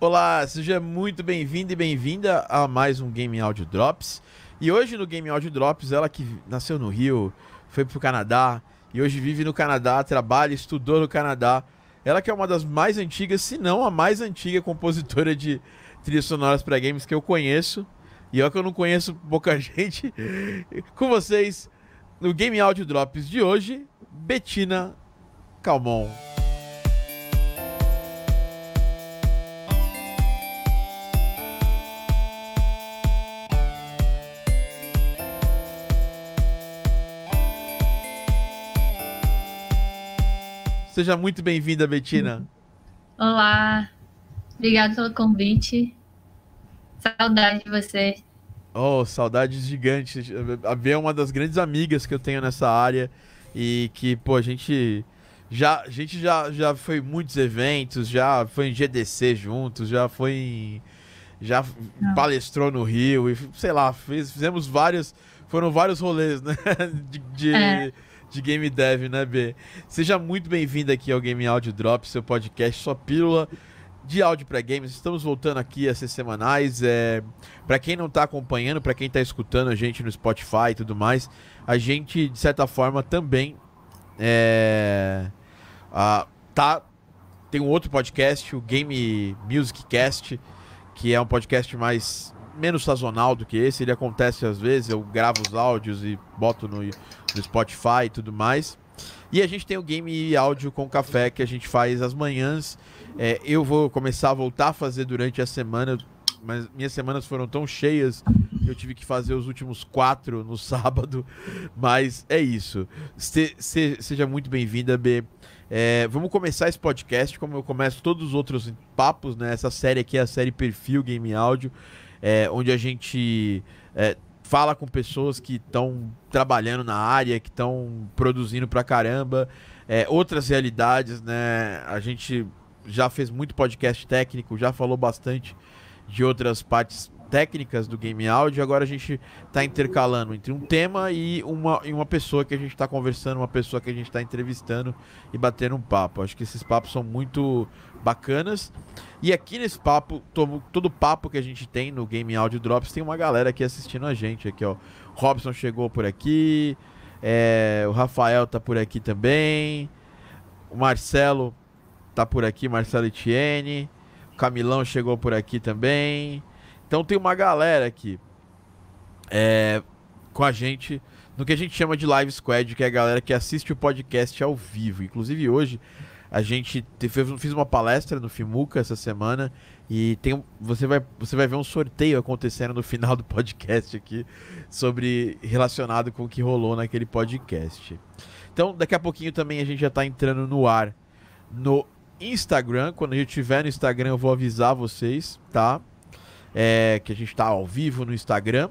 Olá, seja muito bem-vindo e bem-vinda a mais um Game Audio Drops. E hoje no Game Audio Drops, ela que nasceu no Rio, foi pro Canadá e hoje vive no Canadá, trabalha, estudou no Canadá. Ela que é uma das mais antigas, se não a mais antiga compositora de trilhas sonoras para games que eu conheço. E eu que eu não conheço pouca gente. Com vocês, no Game Audio Drops de hoje, Betina Calmon. Seja muito bem-vinda, Betina. Olá, obrigado pelo convite. Saudade de você. Oh, saudades gigantes. A B é uma das grandes amigas que eu tenho nessa área e que, pô, a gente já, a gente já, já foi em muitos eventos, já foi em GDC juntos, já foi em, já Não. palestrou no Rio e sei lá, fez, fizemos vários, foram vários rolês, né, de, de, é. De game dev, né, B? Seja muito bem-vindo aqui ao Game Audio Drop, seu podcast, sua pílula de áudio para games. Estamos voltando aqui a ser semanais. É... Para quem não está acompanhando, para quem está escutando a gente no Spotify e tudo mais, a gente, de certa forma, também é... Ah, tá... tem um outro podcast, o Game Music Cast, que é um podcast mais menos sazonal do que esse. Ele acontece às vezes, eu gravo os áudios e boto no, no Spotify e tudo mais. E a gente tem o Game Áudio com Café que a gente faz às manhãs é, eu vou começar a voltar a fazer durante a semana, mas minhas semanas foram tão cheias que eu tive que fazer os últimos quatro no sábado. Mas é isso. Se, se, seja muito bem-vinda, B. É, vamos começar esse podcast, como eu começo todos os outros papos, né? Essa série aqui é a série Perfil Game Áudio, é, onde a gente é, fala com pessoas que estão trabalhando na área, que estão produzindo pra caramba, é, outras realidades, né? A gente já fez muito podcast técnico, já falou bastante de outras partes técnicas do game áudio. Agora a gente está intercalando entre um tema e uma, e uma pessoa que a gente está conversando, uma pessoa que a gente está entrevistando e batendo um papo. Acho que esses papos são muito bacanas. E aqui nesse papo, todo, todo papo que a gente tem no Game Audio Drops, tem uma galera aqui assistindo a gente. Aqui, ó. Robson chegou por aqui. É, o Rafael tá por aqui também. O Marcelo tá por aqui, Marcelo Etienne. O Camilão chegou por aqui também. Então tem uma galera aqui é, com a gente no que a gente chama de Live Squad, que é a galera que assiste o podcast ao vivo. Inclusive hoje a gente fez, fiz uma palestra no Fimuca essa semana e tem você vai você vai ver um sorteio acontecendo no final do podcast aqui sobre relacionado com o que rolou naquele podcast. Então, daqui a pouquinho também a gente já está entrando no ar no Instagram. Quando a gente tiver no Instagram, eu vou avisar vocês, tá? É, que a gente tá ao vivo no Instagram.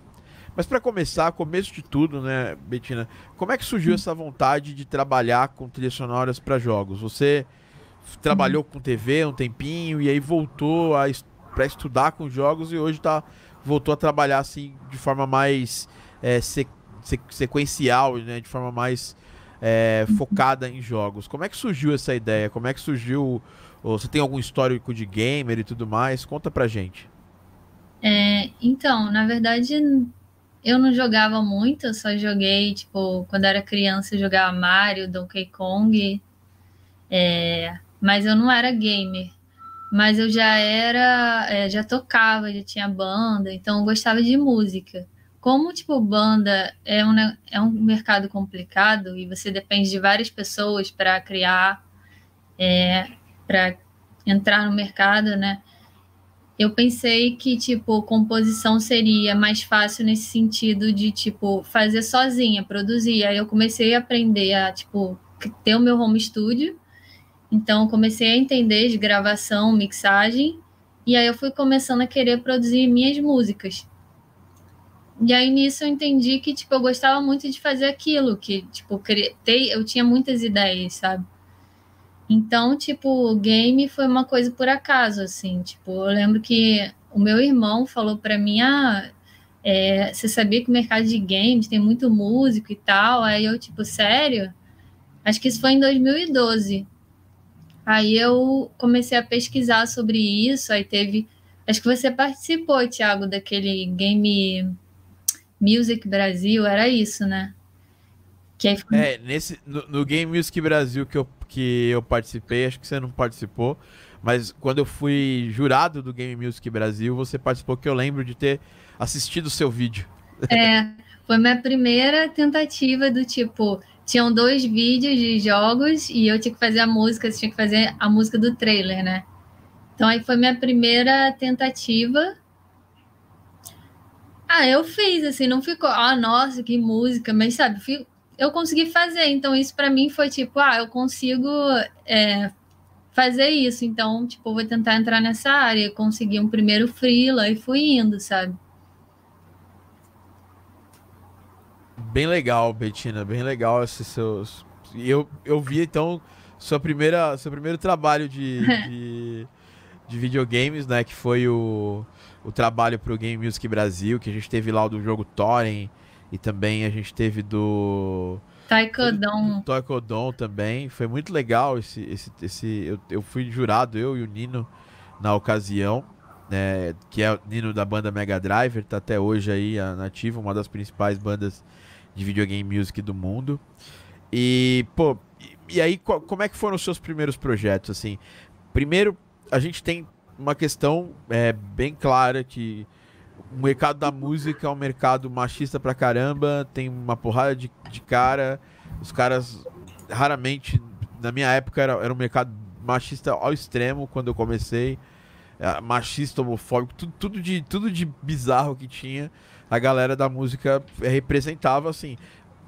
Mas para começar, começo de tudo, né, Betina? Como é que surgiu essa vontade de trabalhar com trilhas sonoras para jogos? Você trabalhou com TV um tempinho e aí voltou a para estudar com jogos e hoje tá voltou a trabalhar assim de forma mais é, sequencial, né, de forma mais é, focada em jogos. Como é que surgiu essa ideia? Como é que surgiu? Você tem algum histórico de gamer e tudo mais? Conta pra gente. É, então, na verdade, eu não jogava muito, eu só joguei, tipo, quando era criança, eu jogava Mario, Donkey Kong, é, mas eu não era gamer. Mas eu já era, é, já tocava, já tinha banda, então eu gostava de música como tipo banda é um, é um mercado complicado e você depende de várias pessoas para criar, é, para entrar no mercado, né? Eu pensei que tipo composição seria mais fácil nesse sentido de tipo fazer sozinha, produzir. Aí eu comecei a aprender a tipo ter o meu home studio. Então comecei a entender de gravação, mixagem, e aí eu fui começando a querer produzir minhas músicas. E aí nisso eu entendi que tipo eu gostava muito de fazer aquilo, que tipo eu tinha muitas ideias, sabe? Então, tipo, o game foi uma coisa por acaso, assim. Tipo, eu lembro que o meu irmão falou para mim, ah, é, você sabia que o mercado de games tem muito músico e tal? Aí eu, tipo, sério? Acho que isso foi em 2012. Aí eu comecei a pesquisar sobre isso, aí teve. Acho que você participou, Thiago, daquele Game Music Brasil, era isso, né? Que. É, nesse, no, no, Game Music Brasil que eu, que eu participei, acho que você não participou, mas quando eu fui jurado do Game Music Brasil, você participou, que eu lembro de ter assistido o seu vídeo. É, foi minha primeira tentativa do tipo, tinham dois vídeos de jogos e eu tinha que fazer a música, você tinha que fazer a música do trailer, né? Então aí foi minha primeira tentativa. Ah, eu fiz, assim, não ficou, ah, nossa, que música, mas sabe, eu consegui fazer. Então, isso para mim foi tipo, ah, eu consigo é, fazer isso. Então, tipo, vou tentar entrar nessa área. Consegui um primeiro freela e fui indo, sabe? Bem legal, Betina, bem legal esses seus. Eu, eu vi então sua primeira, seu primeiro trabalho de, de, de videogames, né? Que foi o, o trabalho para o Game Music Brasil, que a gente teve lá o do jogo Thorin e também a gente teve do. Taekwondo. Taekwondo também. Foi muito legal esse. esse, esse eu, eu fui jurado, eu e o Nino, na ocasião. Né, que é o Nino da banda Mega Driver, tá até hoje aí nativa, uma das principais bandas de videogame music do mundo. E, pô, e, e aí como é que foram os seus primeiros projetos, assim? Primeiro, a gente tem uma questão é, bem clara que o mercado da música é um mercado machista pra caramba, tem uma porrada de, de cara. Os caras raramente, na minha época, era, era um mercado machista ao extremo quando eu comecei. É, machista, homofóbico, tudo, tudo, de, tudo de bizarro que tinha. A galera da música representava assim.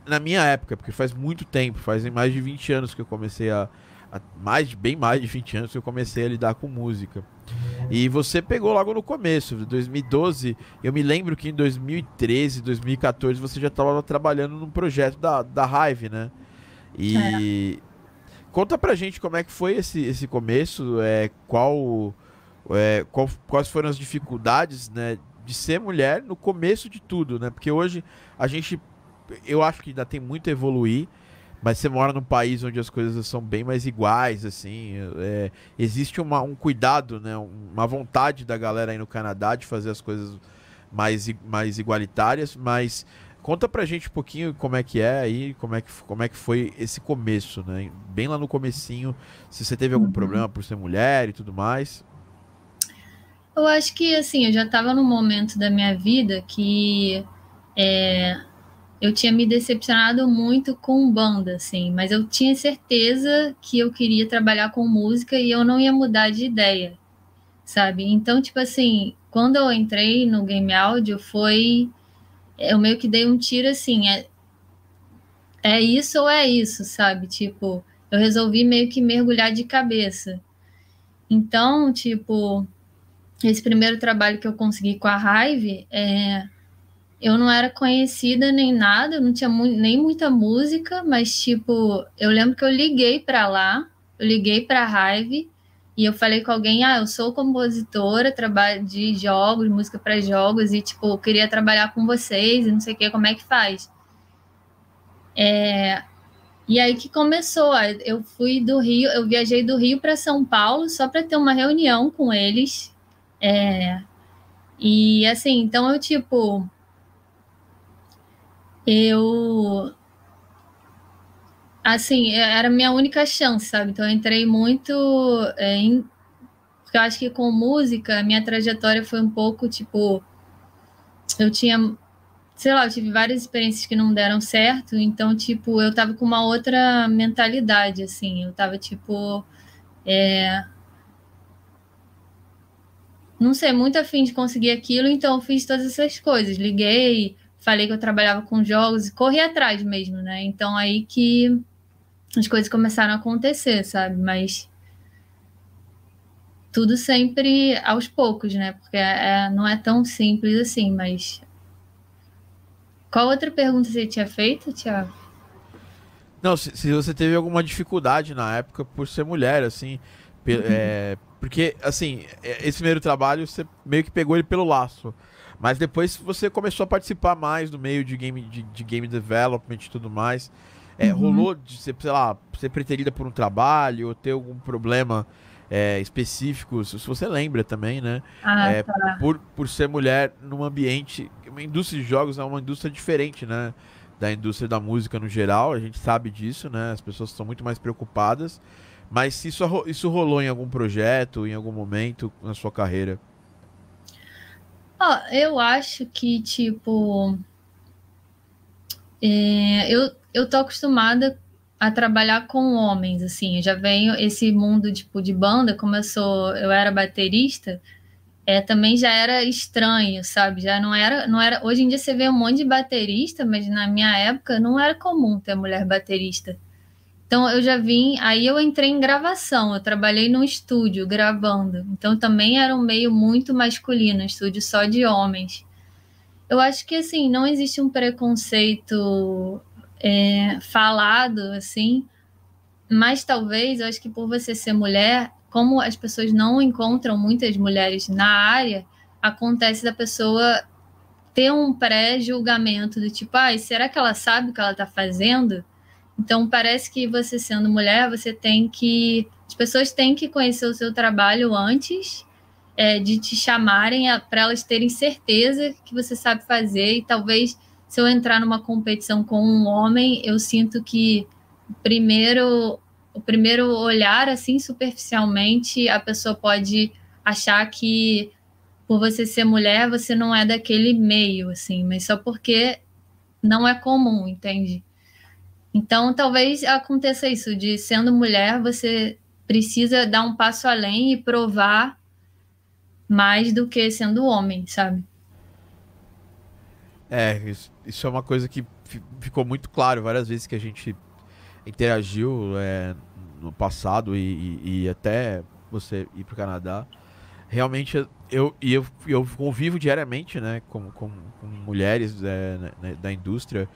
Na minha época, porque faz muito tempo, fazem mais de 20 anos que eu comecei a, mais, bem mais de 20 anos que eu comecei a lidar com música. E você pegou logo no começo, 2012. Eu me lembro que em 2013, 2014 você já estava trabalhando num projeto da, da Hive, né? E é. conta pra gente como é que foi esse, esse começo, é, qual, é, qual, quais foram as dificuldades, né, de ser mulher no começo de tudo, né? Porque hoje a gente, eu acho que ainda tem muito a evoluir. Mas você mora num país onde as coisas são bem mais iguais, assim. É, existe uma, um cuidado, né? Uma vontade da galera aí no Canadá de fazer as coisas mais, mais igualitárias, mas conta pra gente um pouquinho como é que é aí, como é que, como é que foi esse começo, né? Bem lá no comecinho, se você teve algum uhum. problema por ser mulher e tudo mais. Eu acho que, assim, eu já estava num momento da minha vida que é, eu tinha me decepcionado muito com banda, assim, mas eu tinha certeza que eu queria trabalhar com música e eu não ia mudar de ideia, sabe? Então, tipo assim, quando eu entrei no game áudio, foi. Eu meio que dei um tiro assim, é, é isso ou é isso, sabe? Tipo, eu resolvi meio que mergulhar de cabeça. Então, tipo, esse primeiro trabalho que eu consegui com a Hive, é, eu não era conhecida nem nada, não tinha mu nem muita música, mas tipo, eu lembro que eu liguei para lá, eu liguei para a Hive e eu falei com alguém, ah, eu sou compositora, trabalho de jogos, música para jogos e tipo, eu queria trabalhar com vocês e não sei o que, como é que faz? É, e aí que começou, eu fui do Rio, eu viajei do Rio para São Paulo só para ter uma reunião com eles. É, e assim, então eu tipo, eu assim, era a minha única chance, sabe? Então eu entrei muito é, em porque eu acho que com música a minha trajetória foi um pouco tipo eu tinha sei lá, eu tive várias experiências que não deram certo, então tipo, eu tava com uma outra mentalidade assim, eu tava tipo é, não sei, muito afim de conseguir aquilo, então eu fiz todas essas coisas, liguei, falei que eu trabalhava com jogos e corri atrás mesmo, né? Então aí que as coisas começaram a acontecer, sabe? Mas tudo sempre aos poucos, né? Porque é, é, não é tão simples assim, mas. Qual outra pergunta você tinha feito, Tiago? Não, se, se, você teve alguma dificuldade na época por ser mulher, assim. Uhum. É, porque, assim, é, esse primeiro trabalho você meio que pegou ele pelo laço. Mas depois você começou a participar mais do meio de game, de, de game development e tudo mais. É, uhum. Rolou de ser, sei lá, ser preterida por um trabalho ou ter algum problema é, específicos, se você lembra também, né? Ah, é, tá. por, por ser mulher num ambiente. Uma indústria de jogos é uma indústria diferente, né? Da indústria da música no geral, a gente sabe disso, né? As pessoas estão muito mais preocupadas. Mas se isso, isso rolou em algum projeto, em algum momento na sua carreira? Oh, eu acho que, tipo. É, eu, eu tô acostumada a trabalhar com homens, assim. Eu já venho esse mundo tipo de banda, como eu sou, eu era baterista, é, também já era estranho, sabe? Já não era, não era. Hoje em dia você vê um monte de baterista, mas na minha época não era comum ter mulher baterista. Então eu já vim, aí eu entrei em gravação, eu trabalhei num estúdio gravando. Então também era um meio muito masculino, um estúdio só de homens. Eu acho que assim, não existe um preconceito é, falado assim, mas talvez eu acho que por você ser mulher, como as pessoas não encontram muitas mulheres na área, acontece da pessoa ter um pré-julgamento do tipo, ah, será que ela sabe o que ela está fazendo? Então parece que você sendo mulher, você tem que. As pessoas têm que conhecer o seu trabalho antes é, de te chamarem para elas terem certeza que você sabe fazer. E talvez se eu entrar numa competição com um homem, eu sinto que primeiro o primeiro olhar assim superficialmente a pessoa pode achar que por você ser mulher você não é daquele meio assim, mas só porque não é comum, entende? Então, talvez aconteça isso, de sendo mulher, você precisa dar um passo além e provar mais do que sendo homem, sabe? É, isso, isso é uma coisa que ficou muito claro várias vezes que a gente interagiu é, no passado e, e, e, até você ir para o Canadá. Realmente, eu, eu, eu convivo diariamente né, com, com, com mulheres é, né, da indústria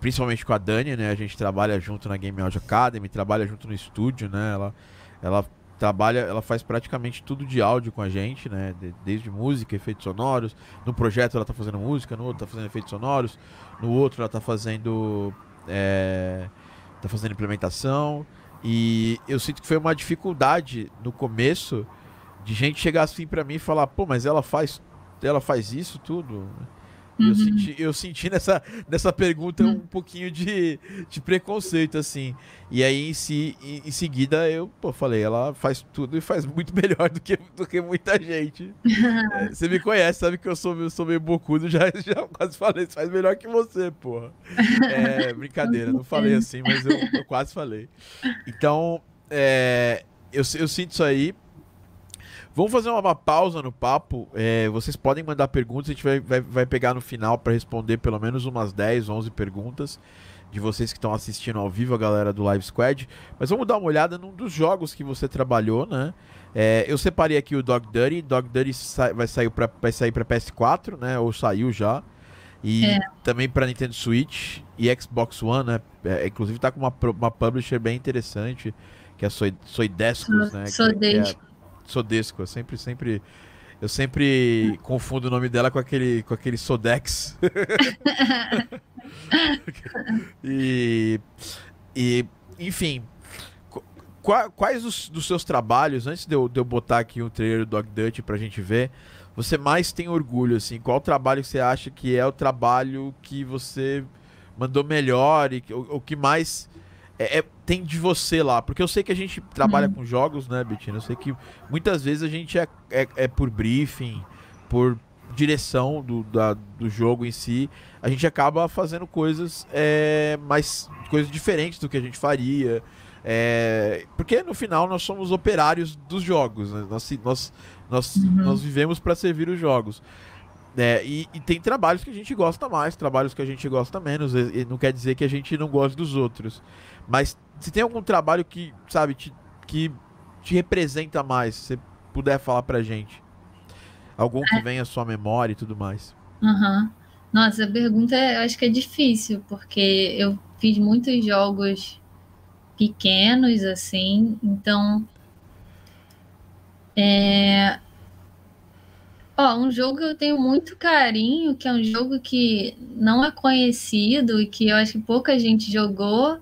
principalmente com a Dani, né? A gente trabalha junto na Game Audio Academy, trabalha junto no estúdio, né? Ela, ela trabalha, ela faz praticamente tudo de áudio com a gente, né? desde música, efeitos sonoros. No projeto ela tá fazendo música, no outro tá fazendo efeitos sonoros, no outro ela tá fazendo é, tá fazendo implementação. E eu sinto que foi uma dificuldade no começo de gente chegar assim para mim e falar, pô, mas ela faz ela faz isso tudo. Uhum. Eu, senti, eu senti nessa, nessa pergunta um pouquinho de, de preconceito, assim. E aí, em, si, em, em, seguida, eu pô, falei, ela faz tudo e faz muito melhor do que, do que muita gente. é, você me conhece, sabe que eu sou, eu sou meio bocudo, já, já quase falei, faz melhor que você, porra. É, brincadeira, não falei assim, mas eu, eu quase falei. Então, é, eu, eu sinto isso aí, Vamos fazer uma pausa no papo. É, vocês podem mandar perguntas, a gente vai, vai, vai pegar no final para responder pelo menos umas 10, 11 perguntas de vocês que estão assistindo ao vivo, a galera do Live Squad. Mas vamos dar uma olhada num dos jogos que você trabalhou, né? É, eu separei aqui o Dog Dirty. Dog Dirty vai sair para vai sair para PS4, né? Ou saiu já. E é. também para Nintendo Switch e Xbox One, né? É, inclusive tá com uma, uma publisher bem interessante, que é a Soidescos, né? Que é, Sodesco. Eu sempre, sempre. Eu sempre confundo o nome dela com aquele, com aquele Sodex. e, e, enfim, quais os, dos seus trabalhos, antes de eu, de eu botar aqui um trailer do Dog Dutch pra gente ver, você mais tem orgulho, assim? Qual trabalho você acha que é o trabalho que você mandou melhor e o, o que mais é, é, tem de você lá. Porque eu sei que a gente trabalha hum. com jogos, né, Betina? Eu sei que muitas vezes a gente é, é, é por briefing, por direção do, da, do jogo em si, a gente acaba fazendo coisas é, mais coisas diferentes do que a gente faria. É, porque no final nós somos operários dos jogos, né? nós, nós, nós, uhum. nós vivemos para servir os jogos. É, e, e, tem trabalhos que a gente gosta mais, trabalhos que a gente gosta menos, e, e não quer dizer que a gente não goste dos outros. Mas se tem algum trabalho que, sabe, te, que te representa mais, se você puder falar pra gente. Algum que é. venha à sua memória e tudo mais. Uhum. Nossa, a pergunta é, eu acho que é difícil, porque eu fiz muitos jogos pequenos, assim, então. É... Ó, um jogo que eu tenho muito carinho, que é um jogo que não é conhecido e que eu acho que pouca gente jogou,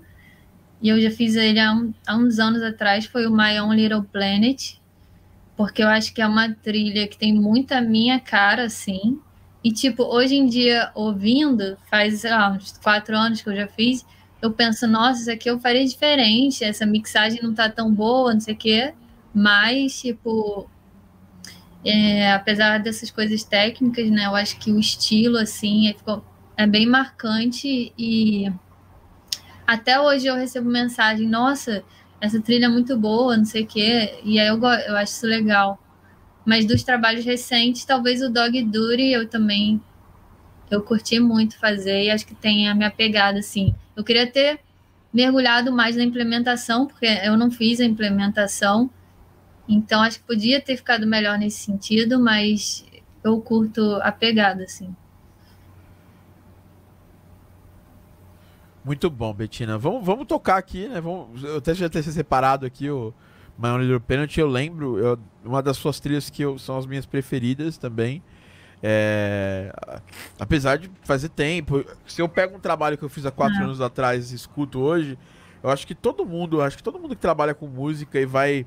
e eu já fiz ele há, um, há uns anos atrás, foi o My Own Little Planet, porque eu acho que é uma trilha que tem muita minha cara, assim. E, tipo, hoje em dia, ouvindo, faz, sei lá, uns quatro anos que eu já fiz, eu penso, nossa, isso aqui eu faria diferente, essa mixagem não tá tão boa, não sei o quê. Mas, tipo, é, apesar dessas coisas técnicas, né, eu acho que o estilo, assim, é, ficou, é bem marcante e até hoje eu recebo mensagem, nossa, essa trilha é muito boa, não sei o quê, e aí eu, eu acho isso legal. Mas dos trabalhos recentes, talvez o Dog Duty eu também eu curti muito fazer e acho que tem a minha pegada, assim. Eu queria ter mergulhado mais na implementação, porque eu não fiz a implementação, então acho que podia ter ficado melhor nesse sentido, mas eu curto a pegada, assim. Muito bom, Betina. Vamos, vamos tocar aqui, né? Vamos, eu até já ter separado aqui o My Only Little Penalty. Eu lembro, eu, uma das suas trilhas que eu, são as minhas preferidas também. É, apesar de fazer tempo, se eu pego um trabalho que eu fiz há quatro é. anos atrás e escuto hoje, eu acho que todo mundo, acho que todo mundo que trabalha com música e vai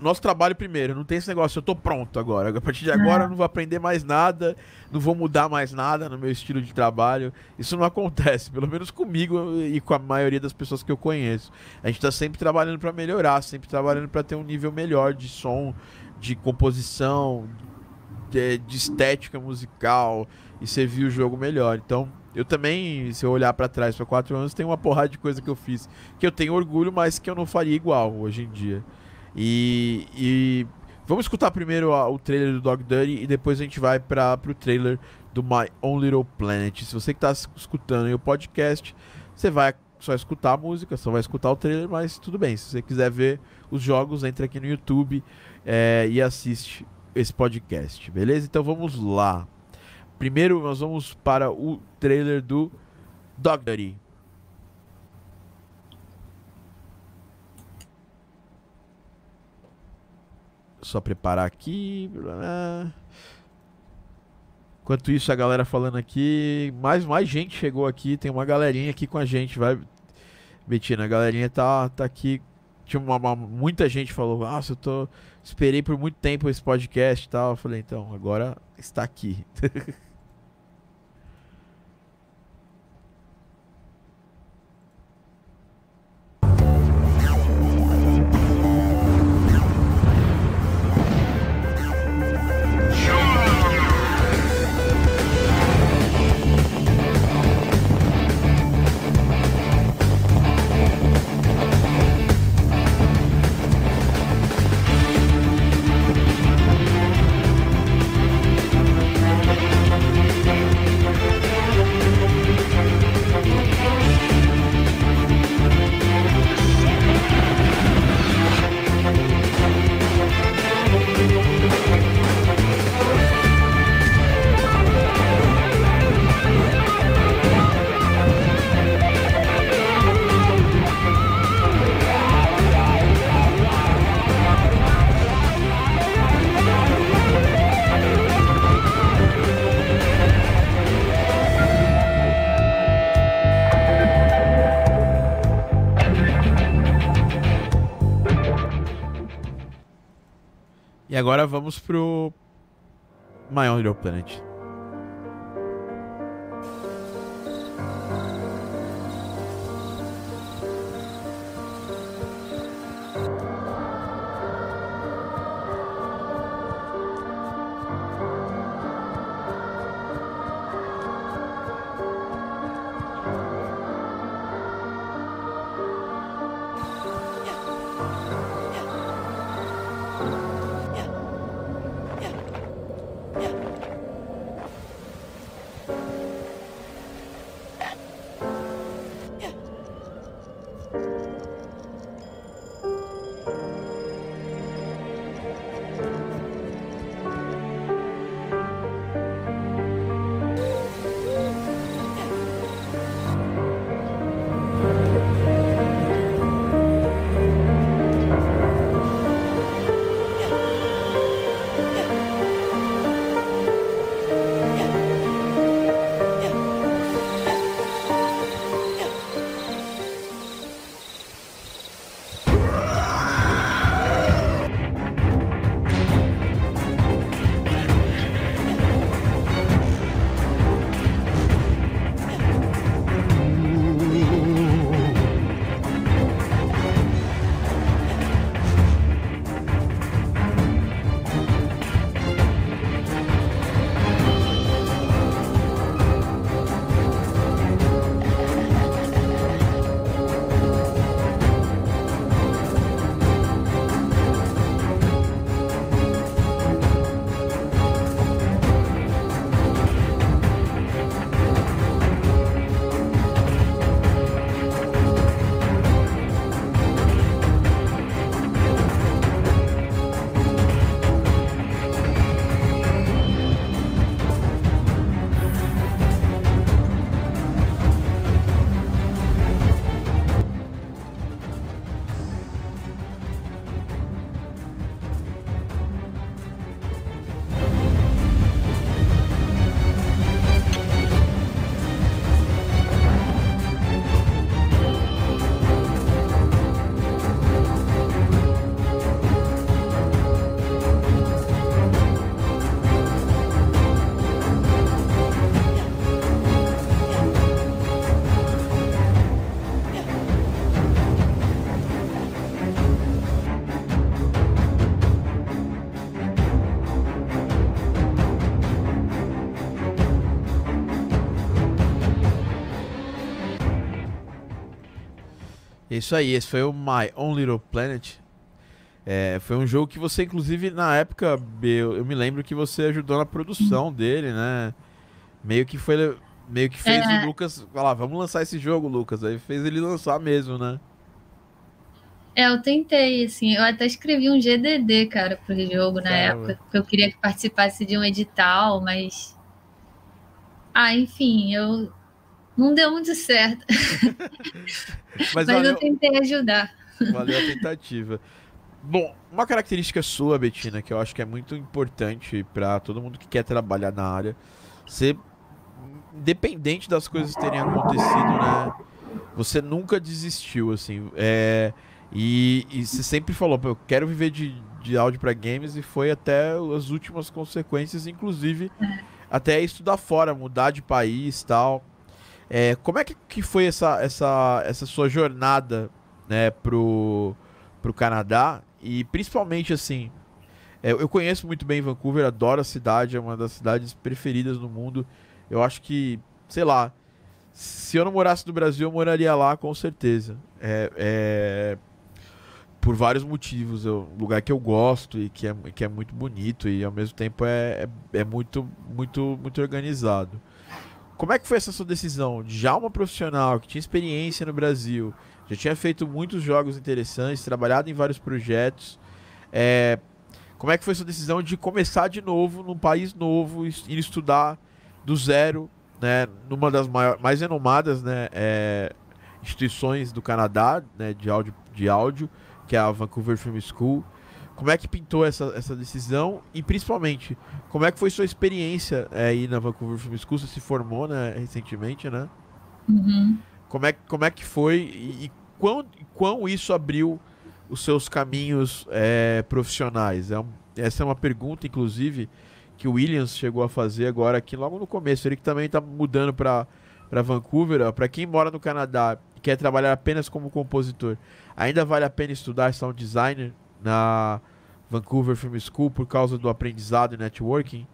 nosso trabalho primeiro, não tem esse negócio, eu tô pronto agora. A partir de agora eu não vou aprender mais nada, não vou mudar mais nada no meu estilo de trabalho. Isso não acontece, pelo menos comigo e com a maioria das pessoas que eu conheço. A gente tá sempre trabalhando para melhorar, sempre trabalhando para ter um nível melhor de som, de composição, de, de estética musical e servir o jogo melhor. Então, eu também, se eu olhar para trás para quatro anos, tem uma porrada de coisa que eu fiz que eu tenho orgulho, mas que eu não faria igual hoje em dia. E, e vamos escutar primeiro o trailer do Dog Dirty e depois a gente vai para o trailer do My Own Little Planet. Se você que está escutando o podcast, você vai só escutar a música, só vai escutar o trailer, mas tudo bem. Se você quiser ver os jogos, entra aqui no YouTube é, e assiste esse podcast, beleza? Então vamos lá. Primeiro nós vamos para o trailer do Dog Dirty. Só preparar aqui. Enquanto isso, a galera falando aqui. Mais, mais gente chegou aqui. Tem uma galerinha aqui com a gente. Vai, Betina, a galerinha tá, tá aqui. Tinha uma, uma, muita gente falou: Nossa, eu tô. Esperei por muito tempo esse podcast e tal. Eu falei: Então, agora está aqui. E agora vamos pro Own Little Planet. Isso aí, esse foi o My Own Little Planet. É, foi um jogo que você, inclusive, na época, eu, eu, me lembro que você ajudou na produção dele, né? Meio que foi. Meio que fez é. o Lucas falar, vamos lançar esse jogo, Lucas. Aí fez ele lançar mesmo, né? É, eu tentei, assim, eu até escrevi um GDD, cara, pro jogo na Caramba. época, porque eu queria que participasse de um edital, mas. Ah, enfim, eu. Não deu muito certo. mas, mas valeu... eu tentei ajudar. Valeu a tentativa. Bom, uma característica sua, Betina, que eu acho que é muito importante para todo mundo que quer trabalhar na área, ser independente das coisas terem acontecido, né? Você nunca desistiu, assim. É, e, e você sempre falou, eu quero viver de, de áudio para games e foi até as últimas consequências, inclusive até estudar fora, mudar de país tal. É, como é que, foi essa, essa, essa sua jornada né, pro, pro Canadá? E principalmente assim, é, eu conheço muito bem Vancouver, adoro a cidade, é uma das cidades preferidas no mundo. Eu acho que, sei lá, se eu não morasse no Brasil, eu moraria lá com certeza. É, é por vários motivos. É um lugar que eu gosto e que é, que é muito bonito e ao mesmo tempo é, é, é muito, muito, muito organizado. Como é que foi essa sua decisão? Já uma profissional que tinha experiência no Brasil, já tinha feito muitos jogos interessantes, trabalhado em vários projetos. É, como é que foi sua decisão de começar de novo num país novo, ir estudar do zero, né, numa das mais renomadas né, é, instituições do Canadá né, de, áudio, de áudio, que é a Vancouver Film School. Como é que pintou essa, essa decisão e principalmente como é que foi sua experiência é, aí na Vancouver Film School? Você se formou né, recentemente, né? Uhum. Como é, como é que foi e, e quão, quão isso abriu os seus caminhos é, profissionais? É um, essa é uma pergunta, inclusive, que o Williams chegou a fazer agora aqui logo no começo. Ele que também está mudando para Vancouver. Para quem mora no Canadá e quer trabalhar apenas como compositor, ainda vale a pena estudar sound designer na Vancouver Film School por causa do aprendizado e networking?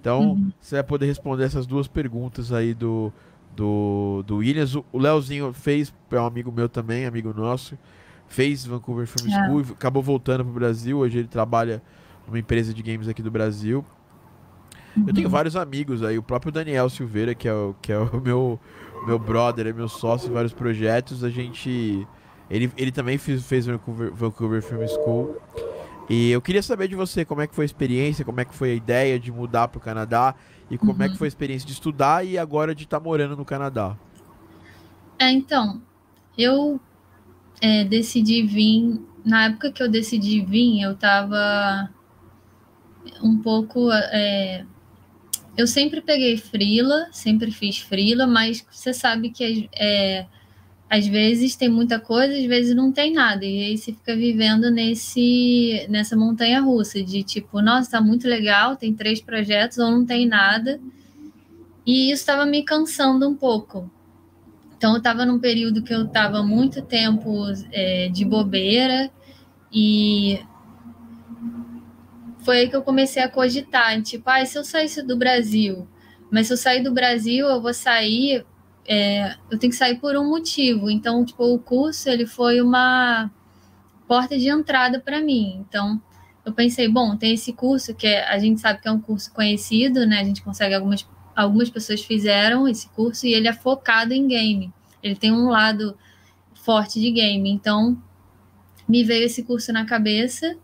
Então, uhum. você vai poder responder essas duas perguntas aí do, do, do Williams. O Leozinho fez, é um amigo meu também, amigo nosso, fez Vancouver Film é. School, acabou voltando para o Brasil. Hoje ele trabalha numa empresa de games aqui do Brasil. Uhum. Eu tenho uhum. vários amigos aí, o próprio Daniel Silveira, que é o, que é o meu, meu brother, é meu sócio em vários projetos. A gente. Ele, ele também fez, fez Vancouver, Vancouver Film School. E eu queria saber de você como é que foi a experiência, como é que foi a ideia de mudar para o Canadá e como uhum. é que uhum. foi a experiência de estudar e agora de estar tá morando no Canadá. É, então, eu é, decidi vir. Na época que eu decidi vir, eu estava um pouco. É, eu sempre peguei frila, sempre fiz frila, mas você sabe que é, às vezes tem muita coisa, às vezes não tem nada. E aí você fica vivendo nesse nessa montanha russa de tipo, nossa, tá muito legal, tem três projetos ou não tem nada. E isso estava me cansando um pouco. Então eu estava num período que eu estava muito tempo é, de bobeira e foi aí que eu comecei a cogitar, tipo, ah, se eu saísse do Brasil, mas se eu sair do Brasil, eu vou sair é, eu tenho que sair por um motivo. Então, tipo, o curso ele foi uma porta de entrada para mim. Então, eu pensei, bom, tem esse curso que é, a gente sabe que é um curso conhecido, né? A gente consegue algumas algumas pessoas fizeram esse curso e ele é focado em game. Ele tem um lado forte de game. Então, me veio esse curso na cabeça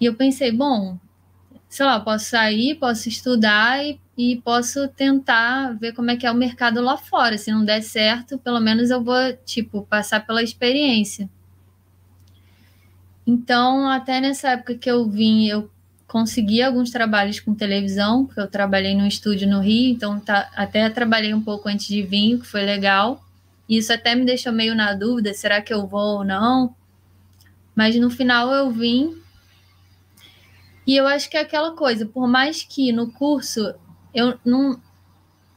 e eu pensei, bom, sei lá, posso sair, posso estudar e e posso tentar ver como é que é o mercado lá fora. Se não der certo, pelo menos eu vou, tipo, passar pela experiência. Então, até nessa época que eu vim, eu consegui alguns trabalhos com televisão, porque eu trabalhei num estúdio no Rio, então tá, até trabalhei um pouco antes de vir, que foi legal. Isso até me deixou meio na dúvida, será que eu vou ou não? Mas no final eu vim. E eu acho que é aquela coisa, por mais que no curso eu não.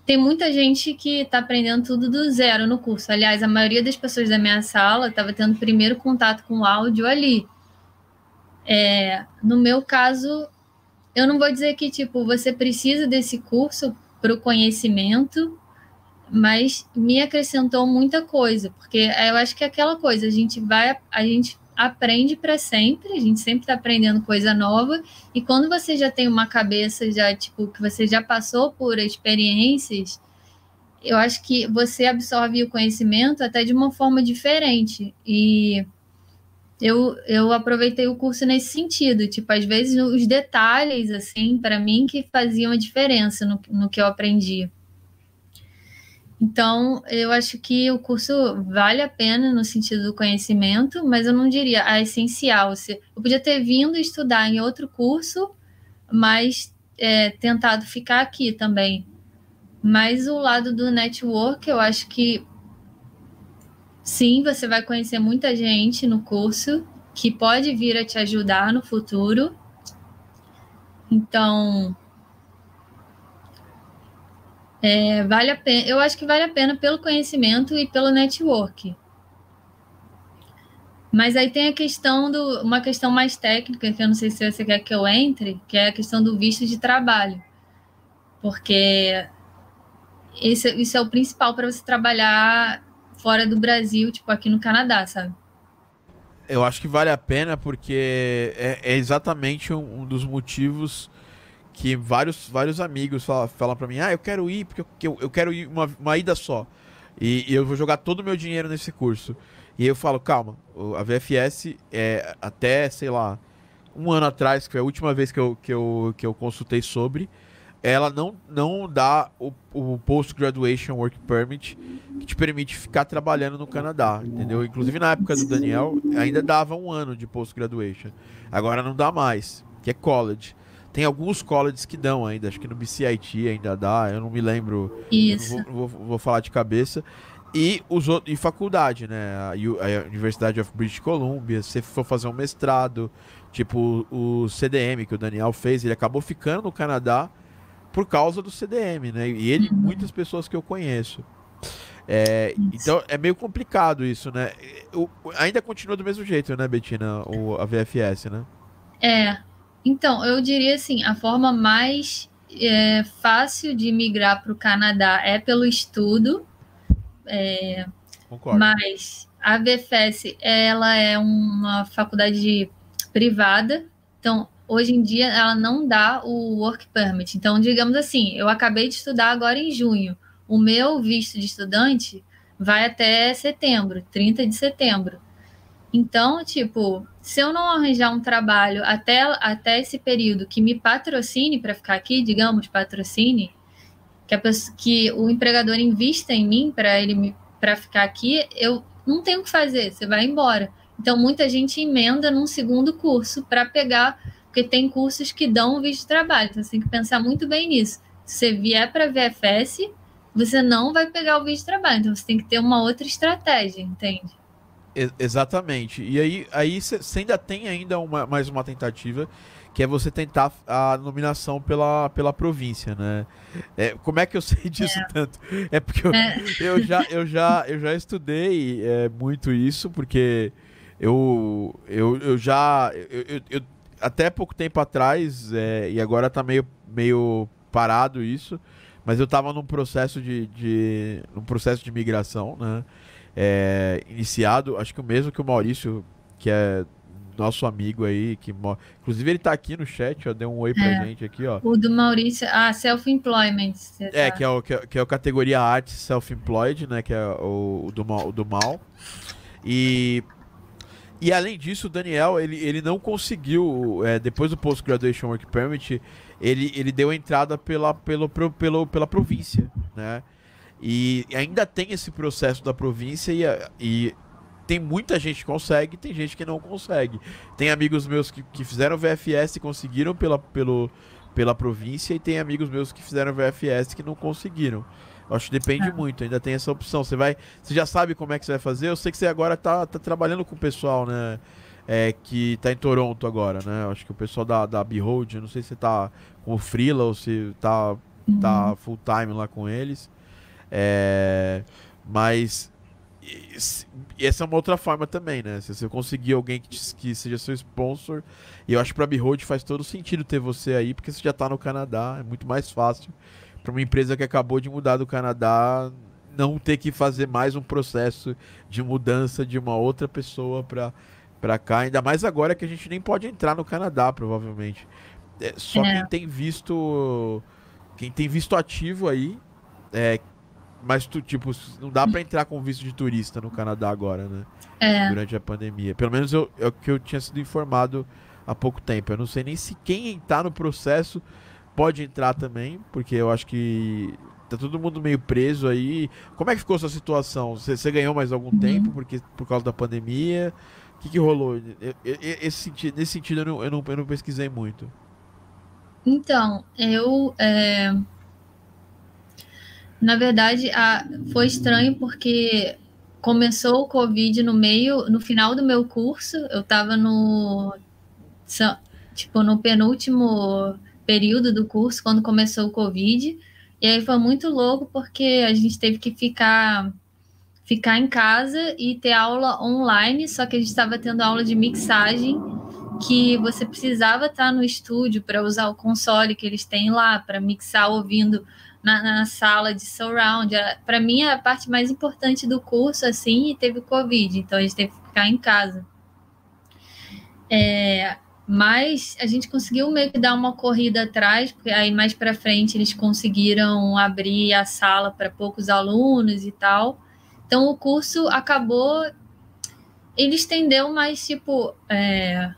Tem muita gente que está aprendendo tudo do zero no curso. Aliás, a maioria das pessoas da minha sala estava tendo primeiro contato com o áudio ali. É, no meu caso, eu não vou dizer que tipo você precisa desse curso para o conhecimento, mas me acrescentou muita coisa, porque eu acho que é aquela coisa, a gente vai, a gente aprende para sempre, a gente sempre está aprendendo coisa nova, e quando você já tem uma cabeça já, tipo, que você já passou por experiências, eu acho que você absorve o conhecimento até de uma forma diferente, e eu, eu aproveitei o curso nesse sentido, tipo, às vezes os detalhes, assim, para mim, que faziam a diferença no, no que eu aprendi. Então, eu acho que o curso vale a pena no sentido do conhecimento, mas eu não diria a essencial. Eu podia ter vindo estudar em outro curso, mas é, tentado ficar aqui também. Mas o lado do network, eu acho que sim, você vai conhecer muita gente no curso que pode vir a te ajudar no futuro. Então, é, vale a pena, eu acho que vale a pena pelo conhecimento e pelo network. Mas aí tem a questão do uma questão mais técnica que eu não sei se você quer que eu entre, que é a questão do visto de trabalho, porque esse, isso é o principal para você trabalhar fora do Brasil, tipo aqui no Canadá, sabe? Eu acho que vale a pena porque é, é exatamente um, um dos motivos que vários, vários amigos falam, falam para mim, ah, eu quero ir porque eu, eu quero ir uma, uma ida só. E, e, eu vou jogar todo o meu dinheiro nesse curso. E eu falo, calma, a VFS é até, sei lá, um ano atrás, que foi a última vez que eu, que eu, que eu consultei sobre, ela não, não dá o, o Post-Graduation Work Permit que te permite ficar trabalhando no Canadá, entendeu? Inclusive na época do Daniel, ainda dava um ano de Post-Graduation. Agora não dá mais, que é college. Tem alguns colleges que dão ainda, acho que no BCIT ainda dá, eu não me lembro. Isso. Não vou, vou, vou, falar de cabeça. E, os, e faculdade, né? A, a Universidade of British Columbia, se for fazer um mestrado, tipo o CDM que o Daniel fez, ele acabou ficando no Canadá por causa do CDM, né? E ele, uhum. muitas pessoas que eu conheço. É, então é meio complicado isso, né? O, ainda continua do mesmo jeito, né, Betina? O, a VFS, né? É, então, eu diria assim, a forma mais é, fácil de migrar para o Canadá é pelo estudo. É, Concordo. Mas a VFS, ela é uma faculdade privada, então hoje em dia ela não dá o work permit. Então, digamos assim, eu acabei de estudar agora em junho. O meu visto de estudante vai até setembro, 30 de setembro. Então, tipo, se eu não arranjar um trabalho até, até esse período que me patrocine para ficar aqui, digamos, patrocine, que, a pessoa, que o empregador invista em mim para ele para ficar aqui, eu não tenho o que fazer, você vai embora. Então, muita gente emenda num segundo curso para pegar, porque tem cursos que dão visto de trabalho, então você tem que pensar muito bem nisso. Se você vier para VFS, você não vai pegar o visto de trabalho, então você tem que ter uma outra estratégia, entende? Exatamente. E aí aí você ainda tem ainda uma, mais uma tentativa, que é você tentar a nominação pela, pela província, né? É, como é que eu sei disso é. tanto? É porque eu, é. eu, já, eu, já, eu já estudei é, muito isso, porque eu, eu, eu já. Eu, eu, até pouco tempo atrás, é, e agora tá meio, meio parado isso, mas eu tava num processo de, de, num processo de migração, né? É, iniciado, acho que o mesmo que o Maurício, que é nosso amigo aí, que inclusive ele tá aqui no chat, ó, deu um oi pra é, gente aqui, ó. O do Maurício, ah, self-employment. É, tá. que é, o, que, é, que é a categoria arte self-employed, né, que é o, o, do, o do mal. E e além disso, o Daniel, ele, ele não conseguiu, é, depois do Post-Graduation Work Permit, ele, ele deu entrada pela, pelo, pelo, pela província, né? E ainda tem esse processo da província e, e tem muita gente que consegue, tem gente que não consegue. Tem amigos meus que, que fizeram VFS e conseguiram pela, pelo, pela província, e tem amigos meus que fizeram VFS que não conseguiram. Eu acho que depende é. muito, ainda tem essa opção. Você vai. Você já sabe como é que você vai fazer. Eu sei que você agora tá, tá trabalhando com o pessoal, né? É, que tá em Toronto agora, né? Eu acho que o pessoal da, da Behold, não sei se você tá com o Freela ou se tá, tá uhum. full time lá com eles. É, mas essa é uma outra forma também, né? Se você conseguir alguém que, te, que seja seu sponsor, e eu acho que pra Behold faz todo sentido ter você aí, porque você já tá no Canadá, é muito mais fácil. Para uma empresa que acabou de mudar do Canadá, não ter que fazer mais um processo de mudança de uma outra pessoa para para cá, ainda mais agora que a gente nem pode entrar no Canadá, provavelmente. É, só é. quem tem visto quem tem visto ativo aí é, mas tu, tipo, não dá para entrar com visto de turista no Canadá agora, né? É. Durante a pandemia. Pelo menos eu, é o que eu tinha sido informado há pouco tempo. Eu não sei nem se quem está no processo pode entrar também, porque eu acho que tá todo mundo meio preso aí. Como é que ficou sua situação? Você, ganhou mais algum uhum. tempo porque, por causa da pandemia? O que, que rolou? Esse, nesse sentido eu não, eu, não, eu não pesquisei muito. Então, eu. É na verdade, a, foi estranho porque começou o Covid no meio, no final do meu curso, eu estava no tipo no penúltimo período do curso quando começou o Covid. E aí foi muito louco porque a gente teve que ficar ficar em casa e ter aula online, só que a gente estava tendo aula de mixagem que você precisava estar no estúdio para usar o console que eles têm lá para mixar ouvindo na, na sala de surround. Para mim, a parte mais importante do curso, assim, teve Covid, então a gente teve que ficar em casa. É, mas a gente conseguiu meio que dar uma corrida atrás, porque aí mais para frente eles conseguiram abrir a sala para poucos alunos e tal. Então o curso acabou, ele estendeu mais tipo é,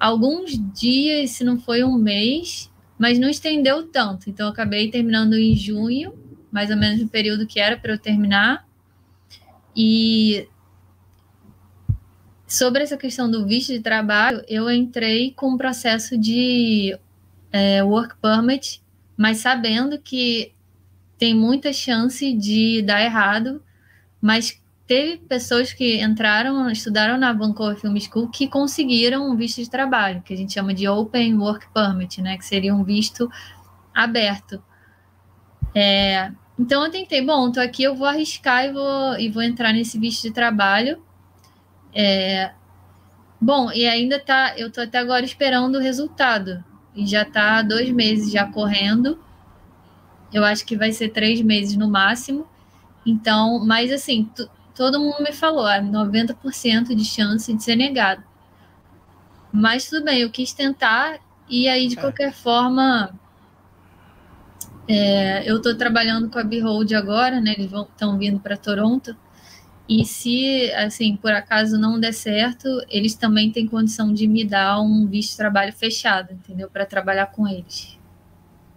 alguns dias, se não foi um mês, mas não estendeu tanto. Então, eu acabei terminando em junho, mais ou menos no período que era para eu terminar. E sobre essa questão do visto de trabalho, eu entrei com um processo de é, work permit, mas sabendo que tem muita chance de dar errado, mas teve pessoas que entraram, estudaram na Vancouver Film School que conseguiram um visto de trabalho, que a gente chama de Open Work Permit, né? Que seria um visto aberto. É, então eu tentei, bom, tô aqui, eu vou arriscar e vou, e vou entrar nesse visto de trabalho. É, bom, e ainda tá, eu tô até agora esperando o resultado. E já tá dois meses já correndo. Eu acho que vai ser três meses no máximo. Então, mas assim, todo mundo me falou, ah, 90% de chance de ser negado. Mas tudo bem, eu quis tentar, e aí, de é. qualquer forma, é, eu estou trabalhando com a Behold agora, né? Eles estão vindo para Toronto. E se, assim, por acaso não der certo, eles também têm condição de me dar um visto de trabalho fechado, entendeu? Para trabalhar com eles.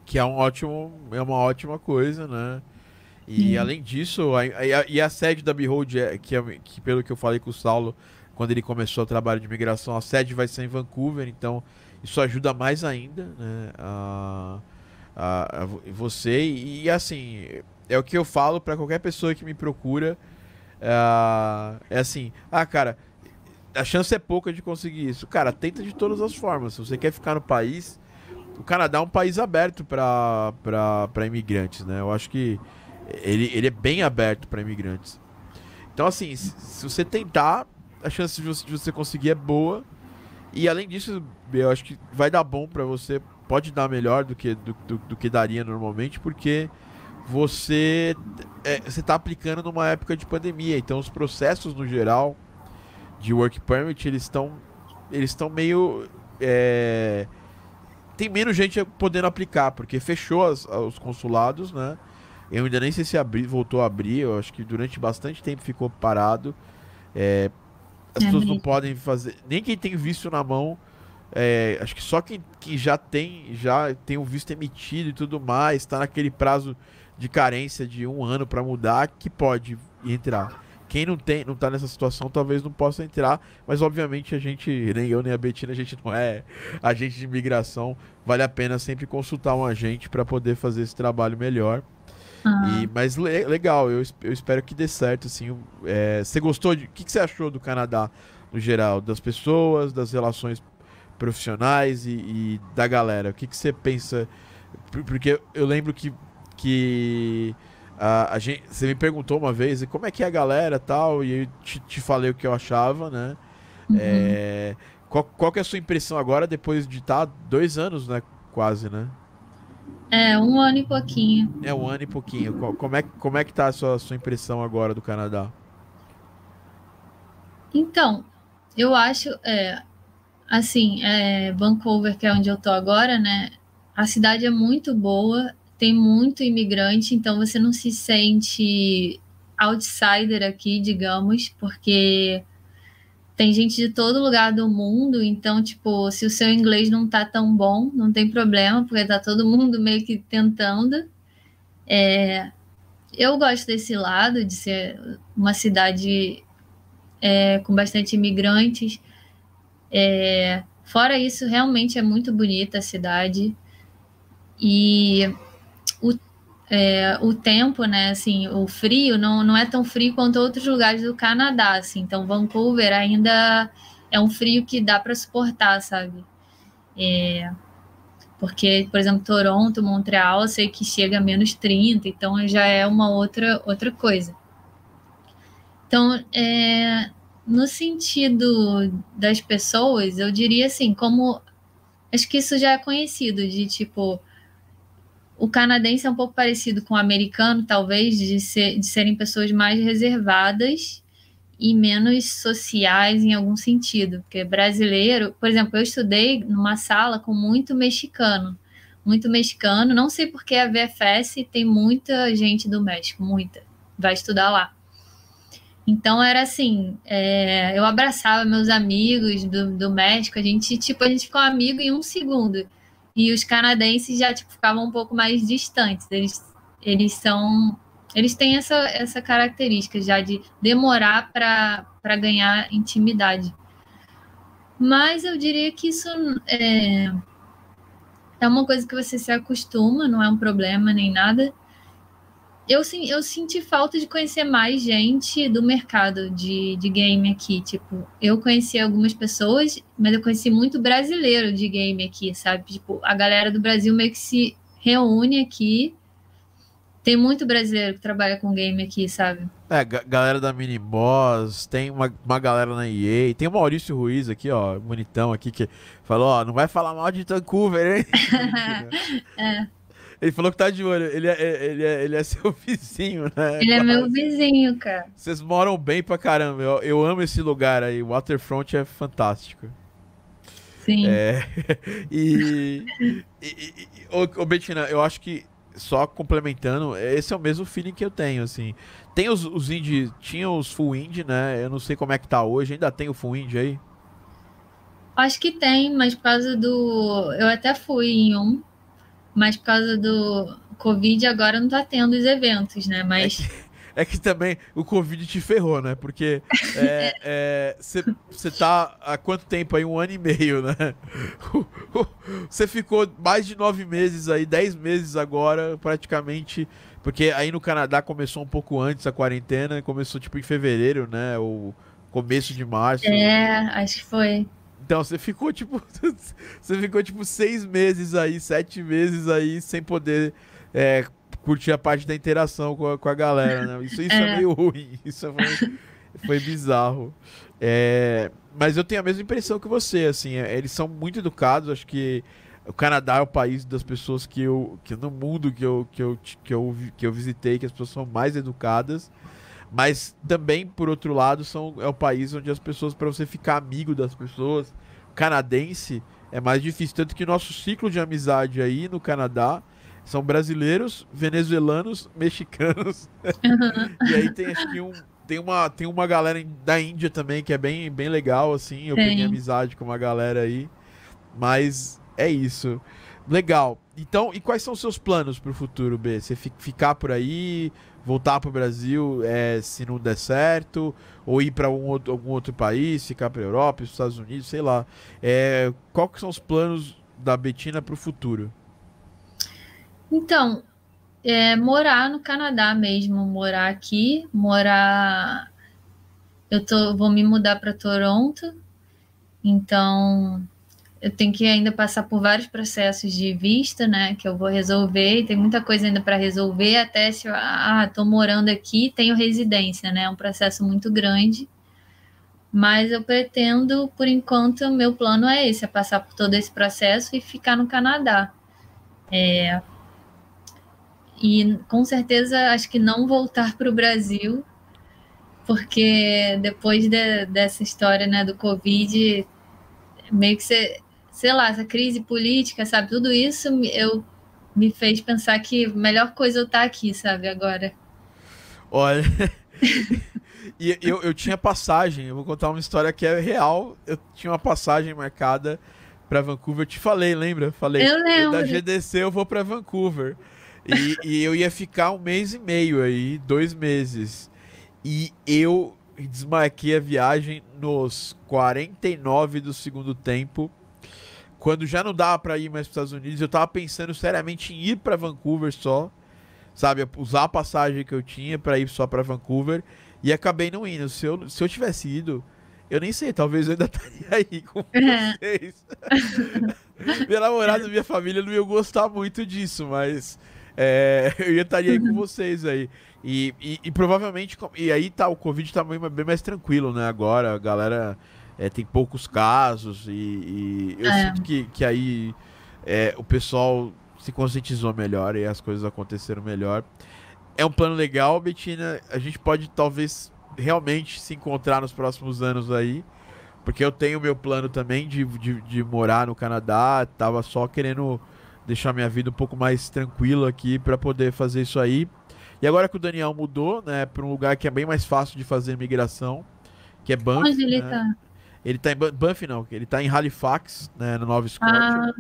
Que é um ótimo, é uma ótima coisa, né? E hum. além disso, a, a, e a sede da Behold, é, que, é, que pelo que eu falei com o Saulo, quando ele começou o trabalho de migração, a sede vai ser em Vancouver, então isso ajuda mais ainda né, a, a, a você. E, e, assim, é o que eu falo para qualquer pessoa que me procura. É, é assim, ah, cara, a chance é pouca de conseguir isso. Cara, tenta de todas as formas. Se você quer ficar no país, o Canadá é um país aberto para imigrantes, né? Eu acho que ele, ele é bem aberto para imigrantes. Então, assim, se, você tentar, a chance de você, de você, conseguir é boa. E além disso, eu acho que vai dar bom para você. Pode dar melhor do que, do, do, do que daria normalmente, porque você é, você está aplicando numa época de pandemia. Então, os processos no geral de work permit eles estão eles estão meio é, tem menos gente podendo aplicar porque fechou as, os consulados, né? Eu ainda nem sei se abri, voltou a abrir. Eu acho que durante bastante tempo ficou parado. É, as é pessoas não podem fazer. Nem quem tem visto na mão. É, acho que só quem, já tem já tem o visto emitido e tudo mais, está naquele prazo de carência de um ano para mudar, que pode entrar. Quem não tem, não tá nessa situação, talvez não possa entrar, mas obviamente a gente, nem eu nem a Betina, a gente não é agente de imigração. Vale a pena sempre consultar um agente para poder fazer esse trabalho melhor. Ah. E, mas le legal, eu, eu espero que dê certo, assim. É, você gostou de. O que, que você achou do Canadá no geral? Das pessoas, das relações profissionais e, e da galera? O que, que você pensa? Porque eu lembro que. que a, a gente, você me perguntou uma vez como é que é a galera tal, e eu te, te falei o que eu achava, né? Uhum. É, qual, qual que é a sua impressão agora, depois de estar tá dois anos, né? Quase, né? É, um ano e pouquinho. É um ano e pouquinho. Como é, como é que tá a sua, sua impressão agora do Canadá? Então, eu acho, é, assim, é, Vancouver, que é onde eu tô agora, né? A cidade é muito boa, tem muito imigrante, então você não se sente outsider aqui, digamos, porque tem gente de todo lugar do mundo, então, tipo, se o seu inglês não tá tão bom, não tem problema, porque tá todo mundo meio que tentando. É, eu gosto desse lado, de ser uma cidade é, com bastante imigrantes. É, fora isso, realmente é muito bonita a cidade. E é, o tempo, né, assim, o frio não, não é tão frio quanto outros lugares do Canadá, assim. Então, Vancouver ainda é um frio que dá para suportar, sabe? É, porque, por exemplo, Toronto, Montreal, eu sei que chega a menos 30, então já é uma outra, outra coisa. Então, é, no sentido das pessoas, eu diria assim, como acho que isso já é conhecido, de tipo, o canadense é um pouco parecido com o americano, talvez, de, ser, de serem pessoas mais reservadas e menos sociais em algum sentido. Porque brasileiro, por exemplo, eu estudei numa sala com muito mexicano. Muito mexicano. Não sei porque a VFS tem muita gente do México, muita. Vai estudar lá. Então era assim, é, eu abraçava meus amigos do, do México, a gente, tipo, a gente ficou amigo em um segundo. E os canadenses já tipo, ficavam um pouco mais distantes. Eles, eles são. Eles têm essa, essa característica já de demorar para ganhar intimidade. Mas eu diria que isso é, é uma coisa que você se acostuma, não é um problema nem nada eu, eu senti falta de conhecer mais gente do mercado de, de game aqui. Tipo, eu conheci algumas pessoas, mas eu conheci muito brasileiro de game aqui, sabe? Tipo, a galera do Brasil meio que se reúne aqui. Tem muito brasileiro que trabalha com game aqui, sabe? É, galera da Miniboss, tem uma, uma galera na EA, tem o Maurício Ruiz aqui, ó, bonitão aqui, que falou, ó, não vai falar mal de Vancouver, hein? é. Ele falou que tá de olho. Ele é, ele é, ele é seu vizinho, né? Ele é meu vizinho, cara. Vocês moram bem pra caramba. Eu, eu amo esse lugar aí. Waterfront é fantástico. Sim. É, e, e, e, ô, ô, Bettina, eu acho que só complementando, esse é o mesmo feeling que eu tenho, assim. Tem os, os indie, tinha os full indie, né? Eu não sei como é que tá hoje. Ainda tem o full indie aí? Acho que tem, mas por causa do. Eu até fui em um mas por causa do Covid agora não tá tendo os eventos, né? Mas. É que, é que também o Covid te ferrou, né? Porque você é, é, tá há quanto tempo aí? Um ano e meio, né? Você ficou mais de nove meses aí, dez meses agora, praticamente. Porque aí no Canadá começou um pouco antes a quarentena, começou tipo em fevereiro, né? O começo de março. É, acho que foi. Então você ficou tipo. você ficou tipo seis meses aí, sete meses aí, sem poder é, curtir a parte da interação com a, com a galera, né? Isso, isso é. é meio ruim. Isso foi, foi bizarro. É, mas eu tenho a mesma impressão que você, assim, é, eles são muito educados, acho que o Canadá é o país das pessoas que eu que no mundo que eu, que eu, que eu, que eu visitei que as pessoas são mais educadas mas também, por outro lado, são, é o país onde as pessoas, para você ficar amigo das pessoas, canadense, é mais difícil. Tanto que nosso ciclo de amizade aí no Canadá são brasileiros, venezuelanos, mexicanos. Uhum. e aí tem acho que um. Tem uma, tem uma galera da Índia também que é bem, bem legal, assim. Eu peguei amizade com uma galera aí. Mas é isso. Legal. Então, e quais são os seus planos para o futuro, B? Você ficar por aí, voltar para o Brasil é, se não der certo, ou ir para um algum outro país, ficar para a Europa, os Estados Unidos, sei lá. É, qual que são os planos da Betina para o futuro? Então, é, morar no Canadá mesmo, morar aqui, morar. Eu tô, vou me mudar para Toronto, então eu tenho que ainda passar por vários processos de vista, né, que eu vou resolver, tem muita coisa ainda para resolver, até se eu, ah, tô morando aqui, tenho residência, né, é um processo muito grande, mas eu pretendo, por enquanto, meu plano é esse, é passar por todo esse processo e ficar no Canadá. É, e com certeza acho que não voltar para o Brasil, porque depois de, dessa história né, do Covid, meio que você, sei lá, essa crise política, sabe, tudo isso eu me fez pensar que melhor coisa eu estar tá aqui, sabe, agora. Olha, e eu, eu tinha passagem, eu vou contar uma história que é real. Eu tinha uma passagem marcada para Vancouver. Eu te falei, lembra? Falei. Eu lembro. Da GDC eu vou para Vancouver. E, e, eu ia ficar um mês e meio aí, dois meses. E eu desmarquei a viagem nos 49 do segundo tempo. Quando já não dava para ir mais para os Estados Unidos, eu tava pensando seriamente em ir para Vancouver só, sabe, usar a passagem que eu tinha para ir só para Vancouver e acabei não indo. Se eu, se eu tivesse ido, eu nem sei, talvez eu ainda estaria aí com vocês. minha namorada minha família não iam gostar muito disso, mas é, eu ia estaria aí com vocês aí. E, e, e, provavelmente, e aí tá, o Covid tá bem, bem mais tranquilo, né? Agora a galera é, tem poucos casos e, e eu é. sinto que, que aí é, o pessoal se conscientizou melhor e as coisas aconteceram melhor. É um plano legal, Betina. A gente pode talvez realmente se encontrar nos próximos anos aí. Porque eu tenho meu plano também de, de, de morar no Canadá. Tava só querendo deixar minha vida um pouco mais tranquila aqui para poder fazer isso aí. E agora que o Daniel mudou, né, para um lugar que é bem mais fácil de fazer migração, que é Banff. Onde ele né? tá? Ele tá em Banff, não. Ele tá em Halifax, né, no Nova Scotia. Ah,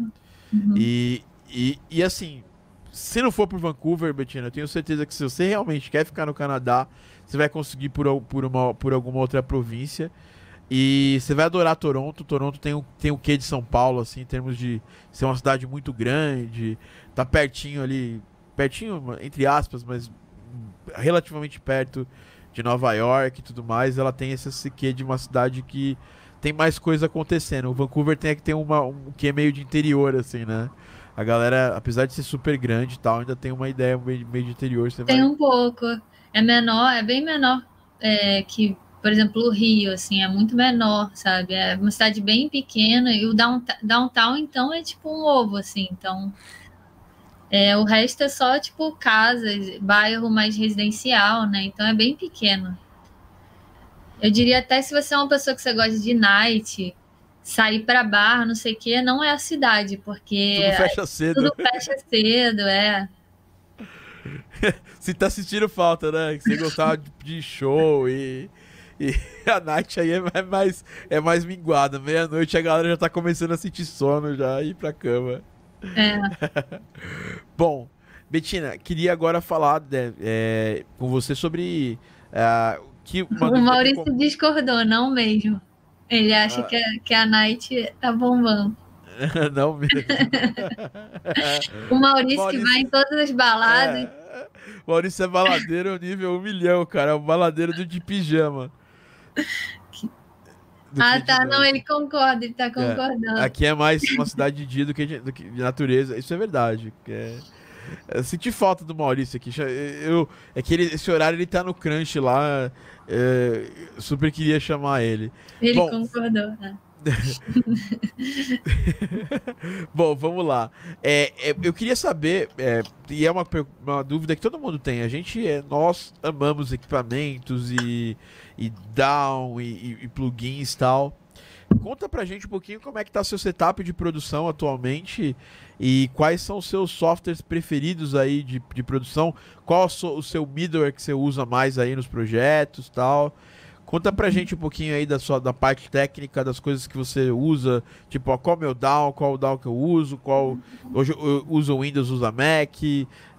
uhum. e, e, e assim, se não for por Vancouver, Betina, eu tenho certeza que se você realmente quer ficar no Canadá, você vai conseguir por, por, uma, por alguma outra província. E você vai adorar Toronto. Toronto tem o, tem o quê de São Paulo, assim, em termos de ser uma cidade muito grande, tá pertinho ali, pertinho, entre aspas, mas relativamente perto de Nova York e tudo mais. Ela tem esse quê de uma cidade que tem mais coisa acontecendo. O Vancouver tem que ter uma, um que é meio de interior, assim, né? A galera, apesar de ser super grande e tal, ainda tem uma ideia meio, meio de interior. tem vai... um pouco. É menor, é bem menor é, que, por exemplo, o Rio, assim, é muito menor, sabe? É uma cidade bem pequena e o downtown, então, é tipo um ovo, assim. Então, é, o resto é só, tipo, casas, bairro mais residencial, né? Então, é bem pequeno. Eu diria até se você é uma pessoa que você gosta de night, sair para bar, não sei o quê, não é a cidade, porque tudo fecha cedo. Tudo fecha cedo, é. você tá sentindo falta, né? Que você gostava de show e, e a night aí é mais, é mais minguada. Meia-noite a galera já tá começando a sentir sono já e ir pra cama. É. Bom, Betina, queria agora falar né, é, com você sobre uh, que o Maurício discordou, não mesmo. Ele acha ah. que, a, que a Night tá bombando. não mesmo. o Maurício, Maurício, que vai em todas as baladas. É... Maurício é baladeiro nível um milhão, cara. É um baladeiro do de pijama. Do ah, tá. Não, ele concorda, ele tá é, concordando. É. Aqui é mais uma cidade de dia do que de, do que de natureza. Isso é verdade. É... Eu senti falta do Maurício aqui. Eu, é que ele, esse horário ele tá no crunch lá. É, super queria chamar ele. Ele Bom, concordou, né? Bom, vamos lá. É, é, eu queria saber, é, e é uma, uma, dúvida que todo mundo tem. A gente, é, nós amamos equipamentos e, e down e, e plugins e tal. Conta pra gente um pouquinho como é que tá seu setup de produção atualmente e quais são os seus softwares preferidos aí de, de produção? Qual o seu middleware que você usa mais aí nos projetos tal? Conta pra gente um pouquinho aí da sua da parte técnica, das coisas que você usa, tipo, ó, qual é o meu DAW, qual o DAW que eu uso, qual hoje eu uso Windows, usa Mac,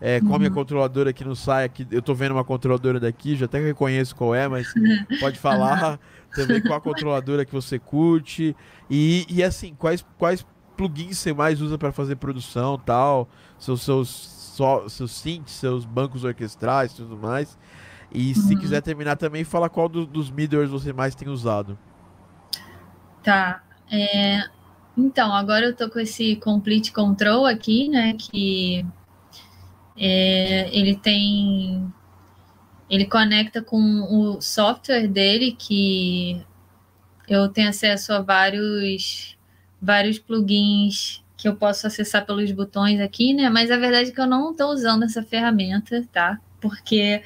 é, qual a minha uhum. controladora que não sai aqui, eu tô vendo uma controladora daqui, já até reconheço qual é, mas pode falar também qual a controladora que você curte e, e assim, quais quais plugins você mais usa para fazer produção tal, seus, seus, so, seus synths, seus bancos orquestrais e tudo mais. E se uhum. quiser terminar também, fala qual do, dos middlers você mais tem usado. Tá. É, então, agora eu tô com esse Complete Control aqui, né? Que é, ele tem. Ele conecta com o software dele, que eu tenho acesso a vários vários plugins que eu posso acessar pelos botões aqui, né? Mas a verdade é que eu não estou usando essa ferramenta, tá? Porque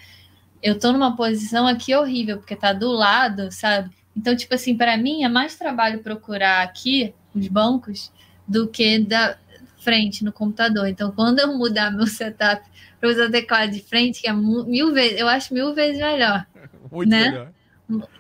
eu estou numa posição aqui horrível, porque tá do lado, sabe? Então, tipo assim, para mim é mais trabalho procurar aqui os bancos do que da frente no computador. Então, quando eu mudar meu setup para usar teclado de frente, que é mil vezes, eu acho mil vezes melhor. Muito né? melhor.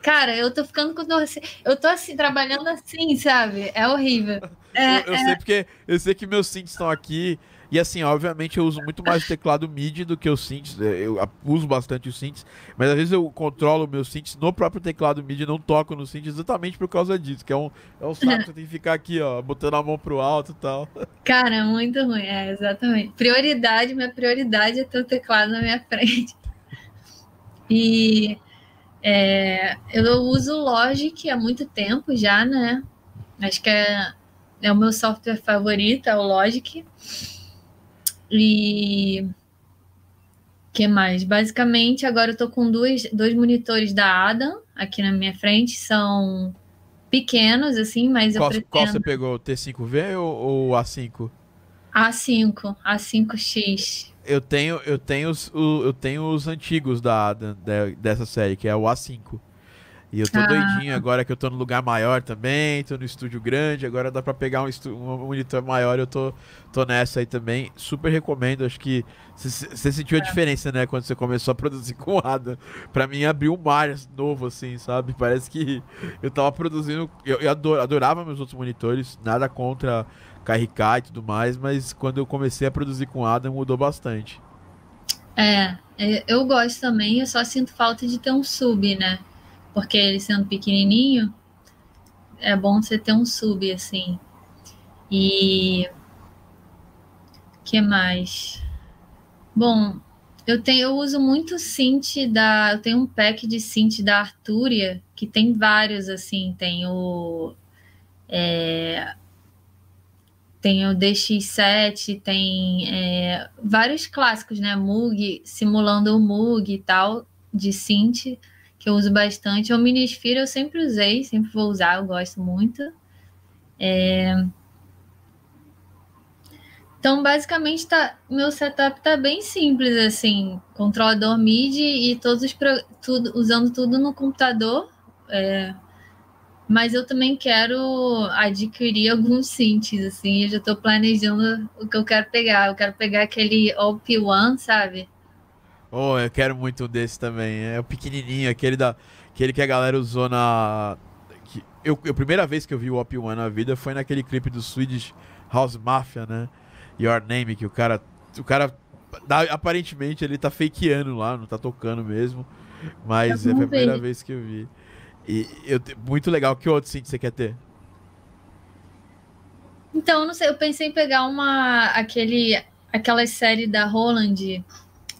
Cara, eu tô ficando com dor. Eu tô assim, trabalhando assim, sabe? É horrível. É, eu, eu é... sei porque eu sei que meus synths estão aqui. E assim, obviamente eu uso muito mais o teclado MIDI do que o synths. É, eu uso bastante os synths, mas às vezes eu controlo meus synths no próprio teclado MIDI, não toco no synth exatamente por causa disso, que é um, é um saco, você tem que ficar aqui, ó, botando a mão pro alto e tal. Cara, muito ruim, é, exatamente. Prioridade, minha prioridade é ter o teclado na minha frente. E é, eu uso o Logic há muito tempo já, né? Acho que é, é o meu software favorito, é o Logic. E que mais? Basicamente, agora eu tô com dois, dois monitores da Adam aqui na minha frente. São pequenos, assim, mas qual, eu pretendo... Qual você pegou? T5V ou, ou A5? A5, A5X eu tenho, eu tenho os, o, eu tenho os antigos da, da, dessa série, que é o A5. E eu tô ah. doidinho agora que eu tô no lugar maior também, tô no estúdio grande, agora dá pra pegar um, um monitor maior, eu tô, tô nessa aí também. Super recomendo, acho que você sentiu a é. diferença, né, quando você começou a produzir com o Adam. Pra mim abriu um mar novo, assim, sabe? Parece que eu tava produzindo. Eu, eu adorava meus outros monitores, nada contra KRK e tudo mais, mas quando eu comecei a produzir com Adam mudou bastante. É, é, eu gosto também, eu só sinto falta de ter um sub, né? Porque ele sendo pequenininho, é bom você ter um sub, assim. E. que mais? Bom, eu tenho, eu uso muito synth da, eu tenho um pack de synth da Arturia que tem vários assim, tem o é, tem o DX7, tem é, vários clássicos, né? Moog, simulando o Moog e tal, de synth, que eu uso bastante. O Minisphere eu sempre usei, sempre vou usar, eu gosto muito. É... Então, basicamente, tá, meu setup tá bem simples, assim, controlador MIDI e todos os tudo, usando tudo no computador. É, mas eu também quero adquirir alguns synths, assim, eu já estou planejando o que eu quero pegar. Eu quero pegar aquele OP1, sabe? Oh, eu quero muito desse também. É o pequenininho, aquele da aquele que a galera usou na que, eu, a primeira vez que eu vi o OP1 na vida foi naquele clipe do Swedish House Mafia, né? Your Name, que o cara o cara aparentemente ele tá fakeando lá, não tá tocando mesmo. Mas é a primeira vez que eu vi. E eu, muito legal. Que outro synth você quer ter? Então, não sei, eu pensei em pegar uma aquele aquela série da Roland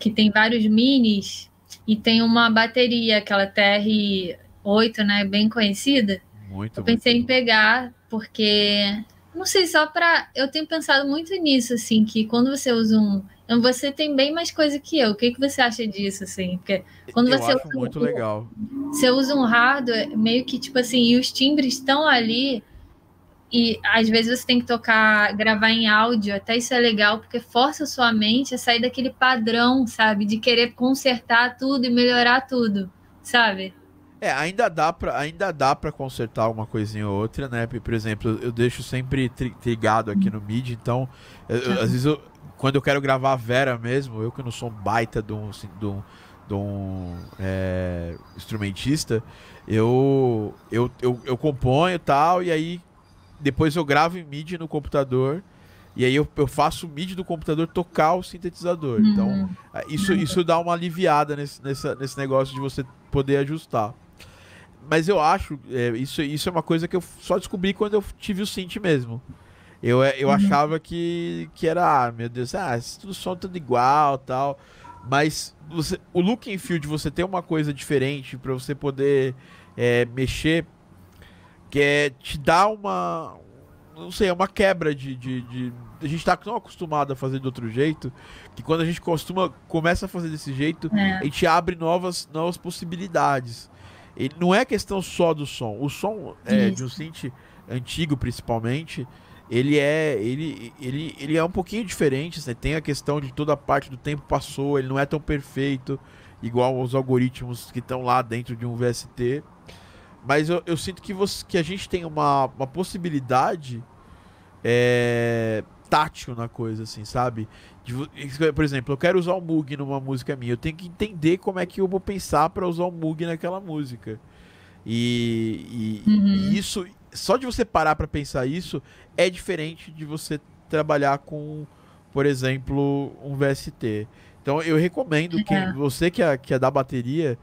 que tem vários minis e tem uma bateria, aquela TR8, né, bem conhecida. Muito. Eu pensei muito em pegar porque não sei, só para eu tenho pensado muito nisso assim, que quando você usa um você tem bem mais coisa que eu. O que, que você acha disso, assim? Porque quando eu você acho usa muito um, legal. Você usa um hardware, meio que tipo assim, e os timbres estão ali, e às vezes você tem que tocar, gravar em áudio, até isso é legal, porque força a sua mente a sair daquele padrão, sabe? De querer consertar tudo e melhorar tudo, sabe? É, ainda dá pra, ainda dá pra consertar uma coisinha ou outra, né? Por exemplo, eu deixo sempre trigado aqui no MIDI, então, eu, às vezes eu, quando eu quero gravar a Vera mesmo, eu que não sou um baita de um, assim, de um, de um é, instrumentista, eu, eu, eu, eu componho e tal, e aí depois eu gravo em MIDI no computador. E aí eu, eu faço o MIDI do computador tocar o sintetizador. Uhum. Então, é, isso, isso dá uma aliviada nesse, nesse, nesse negócio de você poder ajustar. Mas eu acho, é, isso, isso é uma coisa que eu só descobri quando eu tive o synth mesmo. Eu, eu uhum. achava que, que era, ah, meu Deus, ah, tudo som tudo igual tal. Mas você, o look and feel de você ter uma coisa diferente para você poder é, mexer, que é te dar uma. Não sei, é uma quebra de, de, de. A gente tá tão acostumado a fazer de outro jeito que quando a gente costuma, começa a fazer desse jeito, é. a gente abre novas, novas possibilidades. E não é questão só do som. O som é, de um synth antigo, principalmente, ele é ele, ele, ele é um pouquinho diferente. Você tem a questão de toda a parte do tempo passou, ele não é tão perfeito igual os algoritmos que estão lá dentro de um VST. Mas eu, eu sinto que, você, que a gente tem uma, uma possibilidade é, tátil na coisa, assim, sabe? De, por exemplo, eu quero usar o Moog numa música minha, eu tenho que entender como é que eu vou pensar para usar o Moog naquela música. E, e, uhum. e, isso, só de você parar para pensar isso, é diferente de você trabalhar com, por exemplo, um VST. Então eu recomendo que é. você que é, que é da bateria,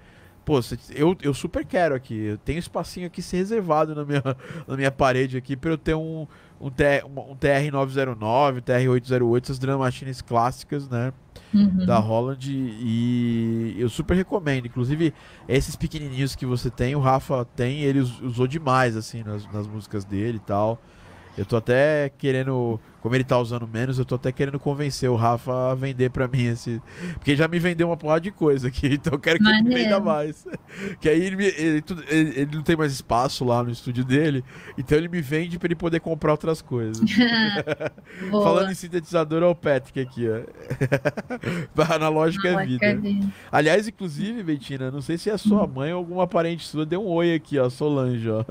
pô, eu, eu super quero aqui. Eu tenho espacinho aqui se reservado na minha, na minha parede aqui para eu ter um, um, TR, um TR-909, TR-808, essas drum machines clássicas, né? Uhum. Da Holland. E eu super recomendo. Inclusive, esses pequenininhos que você tem, o Rafa tem, ele usou demais, assim, nas, nas músicas dele e tal. Eu tô até querendo, como ele tá usando menos, eu tô até querendo convencer o Rafa a vender pra mim esse. Porque já me vendeu uma porrada de coisa aqui, então eu quero que Maneiro. ele venda mais. Que aí ele, ele, ele, ele, não tem mais espaço lá no estúdio dele, então ele me vende pra ele poder comprar outras coisas. Falando em sintetizador, é o Patrick aqui, ó. Analógica é vida. vida. Aliás, inclusive, Betina, não sei se é sua mãe ou alguma parente sua, deu um oi aqui, ó, Solange, ó.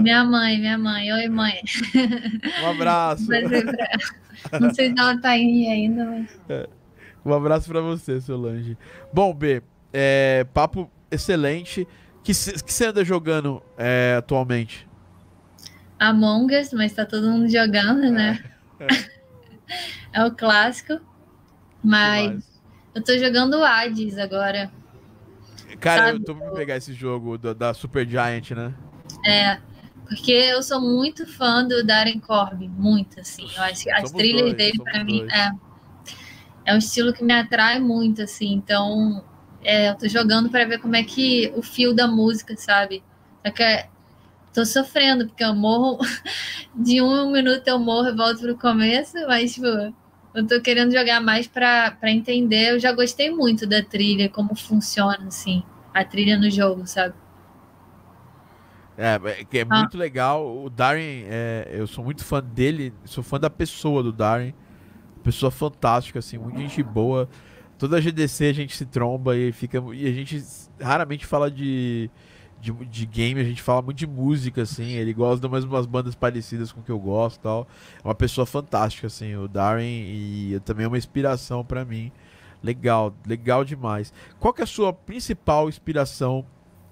Minha mãe, minha mãe. Oi, mãe. Um abraço. Não sei se ela tá aí ainda, mas. É. Um abraço para você, Solange. Bom, B, é, papo excelente. Que, que você anda jogando é, atualmente? Among Us, mas tá todo mundo jogando, né? É, é. o clássico. Mas eu tô jogando Hades agora. Cara, Sabe? eu tô pra pegar esse jogo da, da Super Giant, né? É. Porque eu sou muito fã do Darren Corb, muito, assim. Eu acho que as trilhas dois, dele, para mim, é, é um estilo que me atrai muito, assim. Então, é, eu tô jogando para ver como é que o fio da música, sabe? Só que é, tô sofrendo, porque eu morro de um minuto eu morro e volto pro começo, mas, tipo, eu tô querendo jogar mais para entender. Eu já gostei muito da trilha, como funciona, assim, a trilha no jogo, sabe? É, é, que é ah. muito legal. O Darren, é, eu sou muito fã dele, sou fã da pessoa do Darren. Pessoa fantástica, assim, muita gente boa. Toda a GDC a gente se tromba e fica. E a gente raramente fala de, de, de game, a gente fala muito de música, assim. Ele gosta de umas bandas parecidas com o que eu gosto tal. É uma pessoa fantástica, assim, o Darren, e também é uma inspiração para mim. Legal, legal demais. Qual que é a sua principal inspiração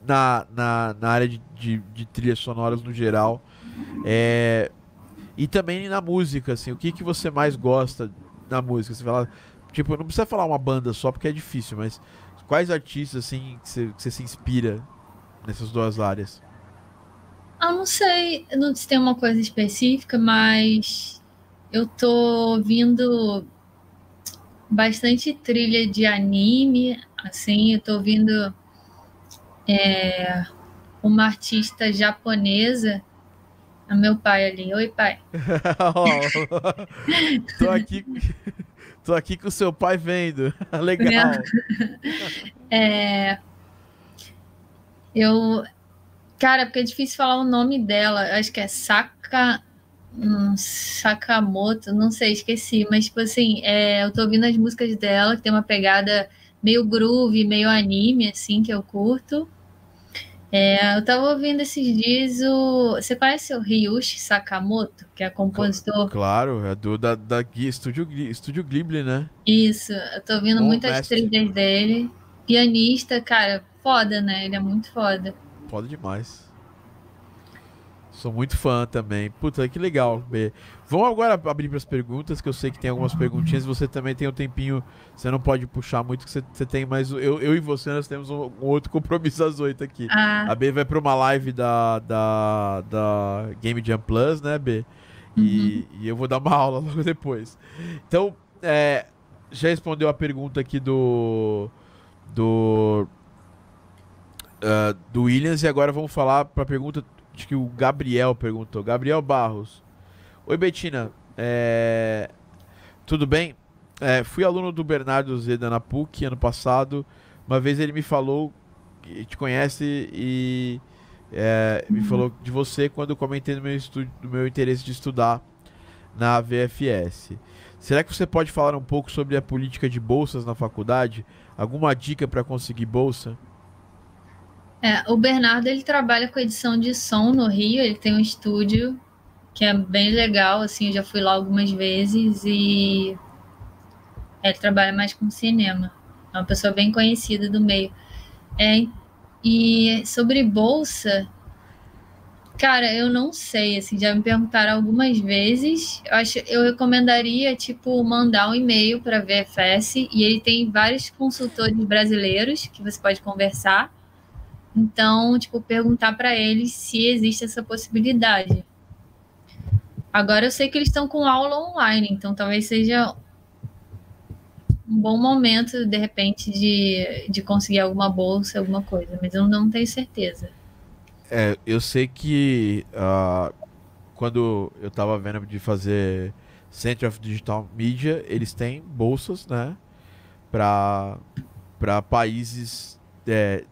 na, na, na área de, de, de, trilhas sonoras no geral. É, e também na música, assim, o que, que você mais gosta na música? Você fala, tipo, não precisa falar uma banda só porque é difícil, mas quais artistas assim que você, que você se inspira nessas duas áreas? Eu não sei, não se tem uma coisa específica, mas eu tô ouvindo bastante trilha de anime, assim, eu tô ouvindo é, uma artista japonesa. É meu pai ali. Oi, pai. oh, tô aqui. Tô aqui com o seu pai vendo. Legal. É, eu. Cara, porque é difícil falar o nome dela. Eu acho que é Saka. Hum, Sakamoto, não sei, esqueci. Mas, tipo assim, é, eu tô ouvindo as músicas dela, que tem uma pegada meio groove, meio anime, assim, que eu curto. É, eu tava ouvindo esses dias o. Você conhece o Ryushi Sakamoto, que é compositor? Claro, é do da, da Estúdio, Estúdio Ghibli, né? Isso, eu tô ouvindo Bom muitas mestre. trilhas dele. Pianista, cara, foda, né? Ele é muito foda. Foda demais. Sou muito fã também. Puta, que legal, B. Vamos agora abrir para as perguntas, que eu sei que tem algumas perguntinhas. Você também tem um tempinho, você não pode puxar muito, que você, você tem mais. Eu, eu e você, nós temos um, um outro compromisso às oito aqui. Ah. A B vai para uma live da, da, da Game Jam Plus, né, B? E, uhum. e eu vou dar uma aula logo depois. Então, é, já respondeu a pergunta aqui do. Do. Uh, do Williams, e agora vamos falar para a pergunta Acho que o Gabriel perguntou. Gabriel Barros. Oi, Betina. É... Tudo bem? É, fui aluno do Bernardo Zeda na PUC ano passado. Uma vez ele me falou que te conhece e é, me uhum. falou de você quando comentei do meu, estudo, do meu interesse de estudar na VFS. Será que você pode falar um pouco sobre a política de bolsas na faculdade? Alguma dica para conseguir bolsa? É, o Bernardo ele trabalha com edição de som no Rio, ele tem um estúdio que é bem legal, assim, eu já fui lá algumas vezes e ele trabalha mais com cinema. É uma pessoa bem conhecida do meio. É, e sobre bolsa, cara, eu não sei, assim, já me perguntaram algumas vezes. Eu acho, eu recomendaria tipo mandar um e-mail para a VFS e ele tem vários consultores brasileiros que você pode conversar. Então, tipo, perguntar para eles se existe essa possibilidade. Agora eu sei que eles estão com aula online, então talvez seja um bom momento, de repente, de, de conseguir alguma bolsa, alguma coisa, mas eu não tenho certeza. É, eu sei que uh, quando eu estava vendo de fazer Center of Digital Media, eles têm bolsas, né, para países é,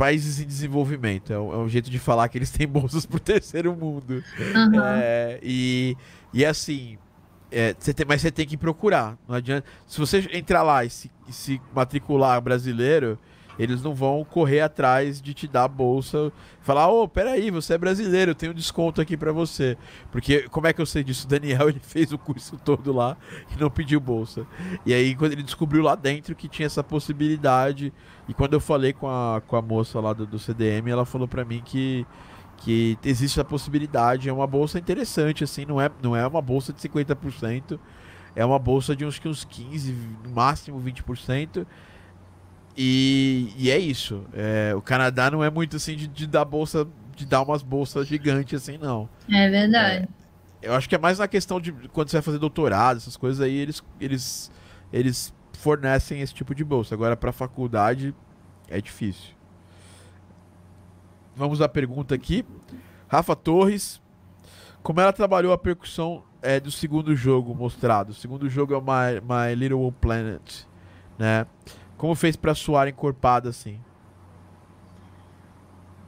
países em desenvolvimento. É um, é um, jeito de falar que eles têm bolsas para o terceiro mundo. Uhum. É, e, e assim, é, você tem, mas você tem que procurar. Não adianta. Se você entrar lá e se, e se matricular brasileiro, eles não vão correr atrás de te dar a bolsa, falar, ô, oh, peraí, você é brasileiro, eu tenho um desconto aqui para você. Porque, como é que eu sei disso? O Daniel, ele fez o curso todo lá e não pediu bolsa. E aí, quando ele descobriu lá dentro que tinha essa possibilidade, e quando eu falei com a, com a moça lá do, do CDM, ela falou para mim que que existe a possibilidade, é uma bolsa interessante, assim, não é, não é uma bolsa de 50%, é uma bolsa de uns, uns 15%, no máximo 20%, e, e é isso. É, o Canadá não é muito assim de, de, dar bolsa, de dar umas bolsas gigantes assim, não. É verdade. É, eu acho que é mais na questão de quando você vai fazer doutorado, essas coisas aí, eles, eles, eles fornecem esse tipo de bolsa. Agora, para faculdade, é difícil. Vamos à pergunta aqui. Rafa Torres. Como ela trabalhou a percussão é, do segundo jogo mostrado? O segundo jogo é o My, My Little Planet, né? Como fez para soar encorpada assim?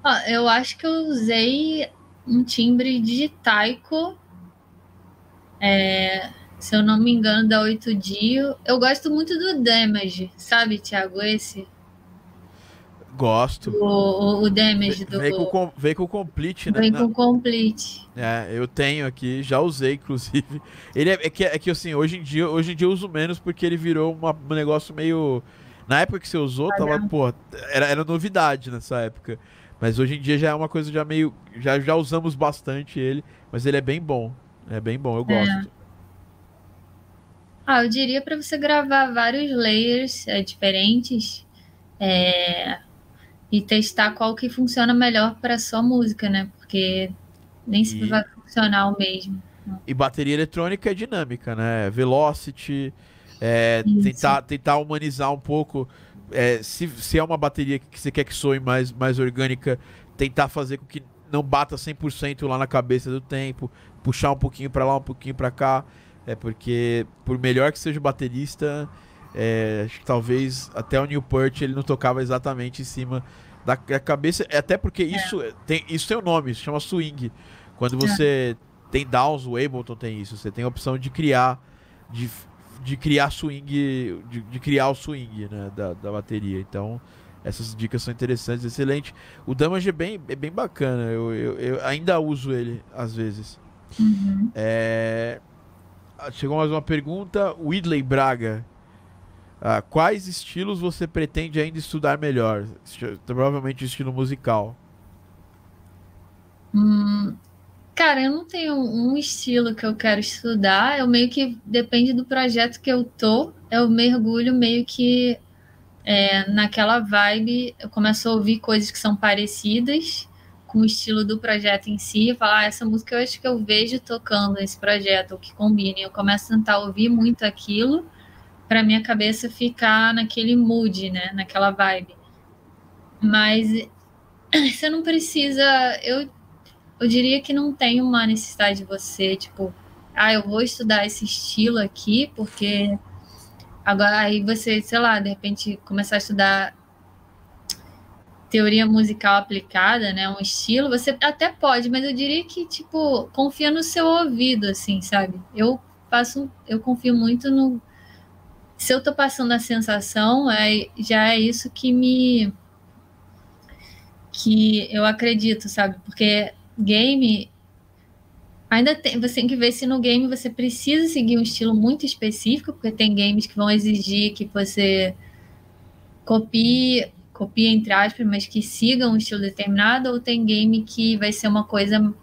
Ah, eu acho que eu usei um timbre de taiko. É, se eu não me engano, da 8 Dio. Eu gosto muito do Damage, sabe, Thiago? Esse. Gosto. O, o, o damage do. Veio com, veio com o complete, né? Vem com o complete. É, eu tenho aqui, já usei, inclusive. Ele é, é, que, é que assim, hoje em dia, hoje em dia eu uso menos porque ele virou uma, um negócio meio. Na época que você usou, ah, tava, pô, era, era novidade nessa época. Mas hoje em dia já é uma coisa já meio. Já, já usamos bastante ele, mas ele é bem bom. É bem bom, eu gosto. É. Ah, eu diria para você gravar vários layers é, diferentes. É, e testar qual que funciona melhor para sua música, né? Porque nem sempre e... vai funcionar o mesmo. E bateria eletrônica é dinâmica, né? Velocity, é, tentar, tentar humanizar um pouco. É, se, se é uma bateria que você quer que soe mais, mais orgânica, tentar fazer com que não bata 100% lá na cabeça do tempo, puxar um pouquinho para lá, um pouquinho para cá. É porque, por melhor que seja o baterista, é, acho que talvez até o Newport ele não tocava exatamente em cima da cabeça. É até porque isso é. tem, isso tem o um nome, se chama swing. Quando você é. tem downs, o Ableton tem isso. Você tem a opção de criar. De, de criar swing. De, de criar o swing né, da, da bateria. Então, essas dicas são interessantes, excelente. O Damage é bem, é bem bacana. Eu, eu, eu ainda uso ele às vezes. Uhum. É... Chegou mais uma pergunta. Whitley Braga. Ah, quais estilos você pretende ainda estudar melhor? Provavelmente estilo musical. Hum, cara, eu não tenho um estilo que eu quero estudar. Eu meio que depende do projeto que eu tô. Eu mergulho meio que é, naquela vibe. Eu começo a ouvir coisas que são parecidas com o estilo do projeto em si. E falar, ah, essa música eu acho que eu vejo tocando esse projeto, o que combina. Eu começo a tentar ouvir muito aquilo para minha cabeça ficar naquele mood, né, naquela vibe. Mas você não precisa, eu eu diria que não tem uma necessidade de você, tipo, ah, eu vou estudar esse estilo aqui porque agora aí você, sei lá, de repente começar a estudar teoria musical aplicada, né, um estilo, você até pode, mas eu diria que tipo confia no seu ouvido, assim, sabe? Eu passo, eu confio muito no se eu tô passando a sensação, é, já é isso que me que eu acredito, sabe? Porque game ainda tem, você tem que ver se no game você precisa seguir um estilo muito específico, porque tem games que vão exigir que você copie copia entre aspas, mas que siga um estilo determinado, ou tem game que vai ser uma coisa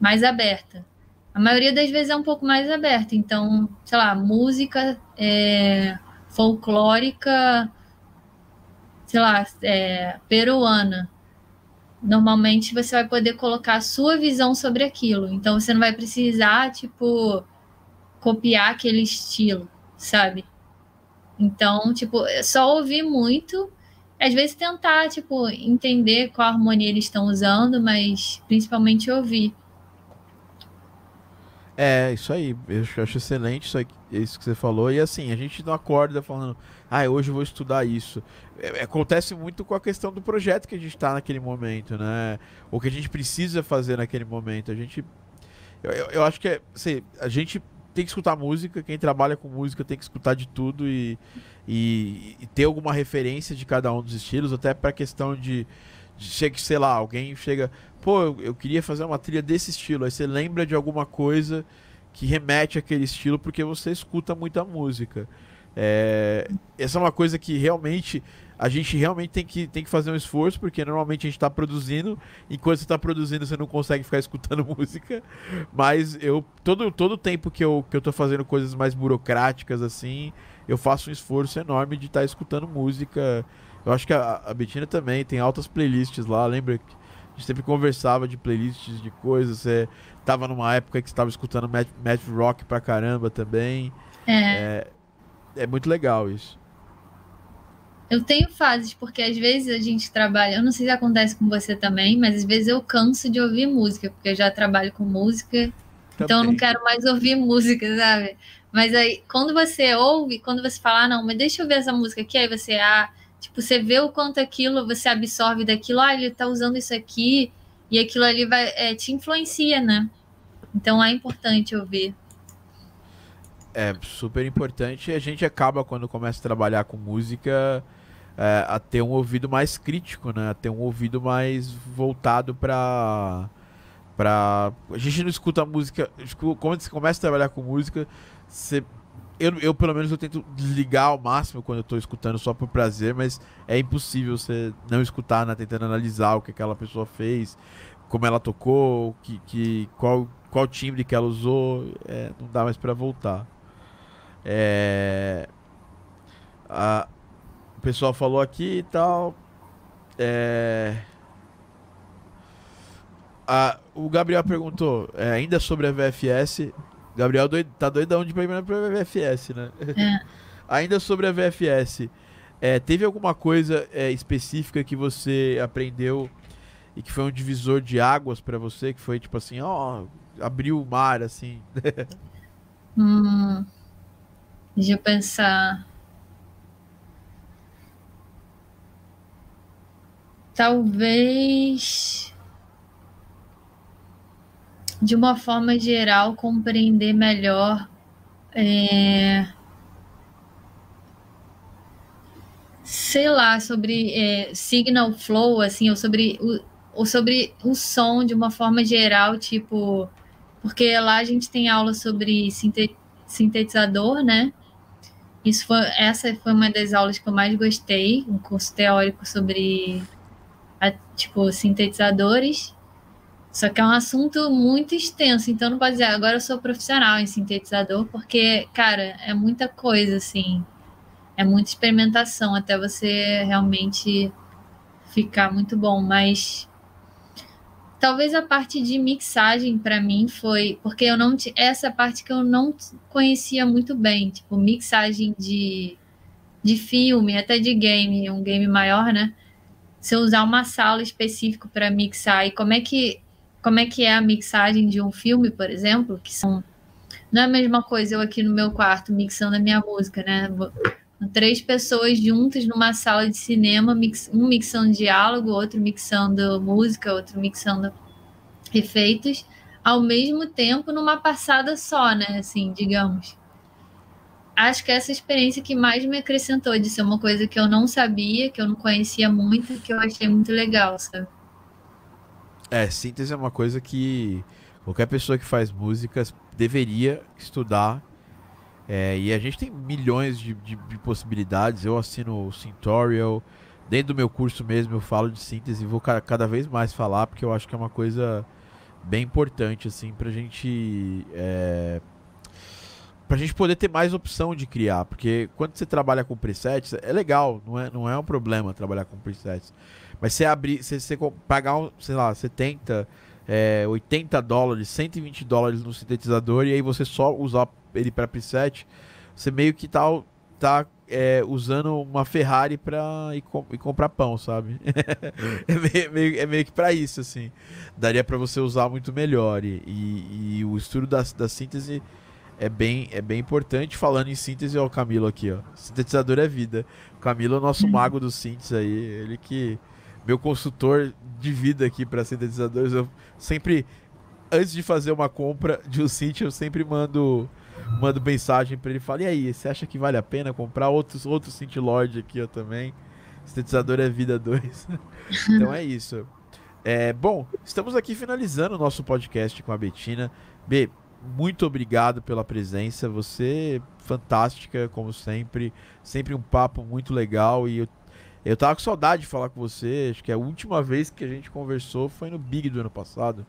mais aberta. A maioria das vezes é um pouco mais aberta. Então, sei lá, música é, folclórica, sei lá, é, peruana. Normalmente você vai poder colocar a sua visão sobre aquilo. Então você não vai precisar, tipo, copiar aquele estilo, sabe? Então, tipo, é só ouvir muito às vezes tentar, tipo, entender qual harmonia eles estão usando, mas principalmente ouvir. É, isso aí. Eu acho excelente isso, aí, isso que você falou. E assim, a gente não acorda falando, ah, hoje eu vou estudar isso. É, é acontece muito com a questão do projeto que a gente está naquele momento, né? O que a gente precisa fazer naquele momento. A gente. Eu, eu, eu acho que é. Assim, a gente tem que escutar música, quem trabalha com música tem que escutar de tudo e, e, e ter alguma referência de cada um dos estilos, até para questão de, de chega, sei lá, alguém chega, pô, eu, eu, queria fazer uma trilha desse estilo, aí você lembra de alguma coisa que remete àquele estilo porque você escuta muita música. É, essa é uma coisa que realmente a gente realmente tem que, tem que fazer um esforço, porque normalmente a gente está produzindo, enquanto você está produzindo, você não consegue ficar escutando música. Mas eu, todo, todo tempo que eu, que eu tô fazendo coisas mais burocráticas assim, eu faço um esforço enorme de estar tá escutando música. Eu acho que a, a Betina também tem altas playlists lá, lembra que a gente sempre conversava de playlists de coisas. Você tava numa época que você tava escutando Math, Math Rock pra caramba também. É. é. É muito legal isso. Eu tenho fases, porque às vezes a gente trabalha, eu não sei se acontece com você também, mas às vezes eu canso de ouvir música, porque eu já trabalho com música, também. então eu não quero mais ouvir música, sabe? Mas aí, quando você ouve, quando você fala, ah, não, mas deixa eu ver essa música aqui, aí você, ah, tipo, você vê o quanto aquilo você absorve daquilo, ah, ele tá usando isso aqui, e aquilo ali vai, é, te influencia, né? Então é importante ouvir. É super importante a gente acaba, quando começa a trabalhar com música, é, a ter um ouvido mais crítico, né? A ter um ouvido mais voltado para para a gente não escuta música, quando você começa a trabalhar com música, você eu, eu pelo menos eu tento desligar ao máximo quando eu estou escutando só por prazer, mas é impossível você não escutar, né? tentando analisar o que aquela pessoa fez, como ela tocou, que, que qual qual timbre que ela usou, é, não dá mais para voltar. É, a, o pessoal falou aqui e tal. É... A, o Gabriel perguntou é, ainda sobre a VFS. Gabriel doido, tá doidão de primeira pra VFS, né? É. ainda sobre a VFS. É, teve alguma coisa é, específica que você aprendeu e que foi um divisor de águas para você? Que foi tipo assim, ó, abriu o mar, assim. hum, deixa eu pensar. talvez de uma forma geral compreender melhor é, sei lá sobre é, signal flow assim ou sobre o, ou sobre o som de uma forma geral tipo porque lá a gente tem aula sobre sintetizador né isso foi, essa foi uma das aulas que eu mais gostei um curso teórico sobre tipo, sintetizadores. Só que é um assunto muito extenso, então não pode dizer, agora eu sou profissional em sintetizador, porque, cara, é muita coisa, assim. É muita experimentação até você realmente ficar muito bom. Mas talvez a parte de mixagem para mim foi porque eu não essa parte que eu não conhecia muito bem, tipo mixagem de, de filme, até de game, um game maior, né? se eu usar uma sala específica para mixar e como é que como é que é a mixagem de um filme, por exemplo, que são não é a mesma coisa eu aqui no meu quarto mixando a minha música, né? Três pessoas juntas numa sala de cinema, mix, um mixando diálogo, outro mixando música, outro mixando efeitos, ao mesmo tempo numa passada só, né? Assim, digamos. Acho que essa experiência que mais me acrescentou de ser uma coisa que eu não sabia, que eu não conhecia muito, que eu achei muito legal, sabe? É, síntese é uma coisa que qualquer pessoa que faz músicas deveria estudar. É, e a gente tem milhões de, de, de, possibilidades. Eu assino o Syntorial. Dentro do meu curso mesmo eu falo de síntese e vou cada vez mais falar, porque eu acho que é uma coisa bem importante, assim, pra gente. É, pra gente poder ter mais opção de criar. Porque quando você trabalha com presets, é legal, não é, não é um problema trabalhar com presets. Mas você abrir, você, você pagar, sei lá, 70, é, 80 dólares, 120 dólares no sintetizador e aí você só usar ele para preset, você meio que tá, tá é, usando uma Ferrari para ir, ir, comprar pão, sabe? é, meio, meio, é meio que para isso, assim. Daria para você usar muito melhor. E, e, e, o estudo da, da síntese é bem, é bem importante. Falando em síntese, ó, o Camilo aqui, ó. Sintetizador é vida. O Camilo é o nosso uhum. mago do síntese aí. Ele que. Meu consultor de vida aqui para sintetizadores. Eu sempre. Antes de fazer uma compra de um synth, eu sempre mando mando mensagem para ele falo: E aí, você acha que vale a pena comprar outros, outros Synth Lord aqui ó, também? Sintetizador é vida 2. então é isso. É, bom, estamos aqui finalizando o nosso podcast com a Betina. B, muito obrigado pela presença. Você fantástica, como sempre. Sempre um papo muito legal. E eu, eu tava com saudade de falar com você. Acho que a última vez que a gente conversou foi no Big do ano passado.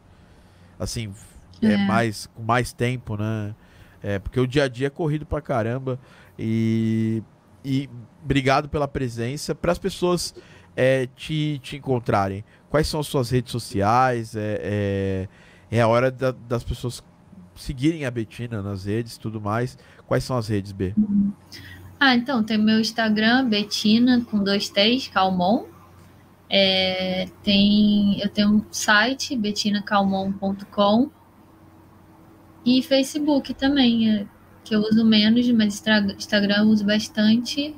Assim, é, é mais, com mais tempo, né? É, porque o dia a dia é corrido pra caramba. E, e obrigado pela presença. Para as pessoas é, te, te encontrarem, quais são as suas redes sociais? É, é, é a hora da, das pessoas seguirem a Betina nas redes tudo mais. Quais são as redes, B? Ah, então, tem meu Instagram, Betina, com dois T's, Calmon. É, tem, eu tenho um site, betinacalmon.com e Facebook também, é, que eu uso menos, mas Instagram eu uso bastante.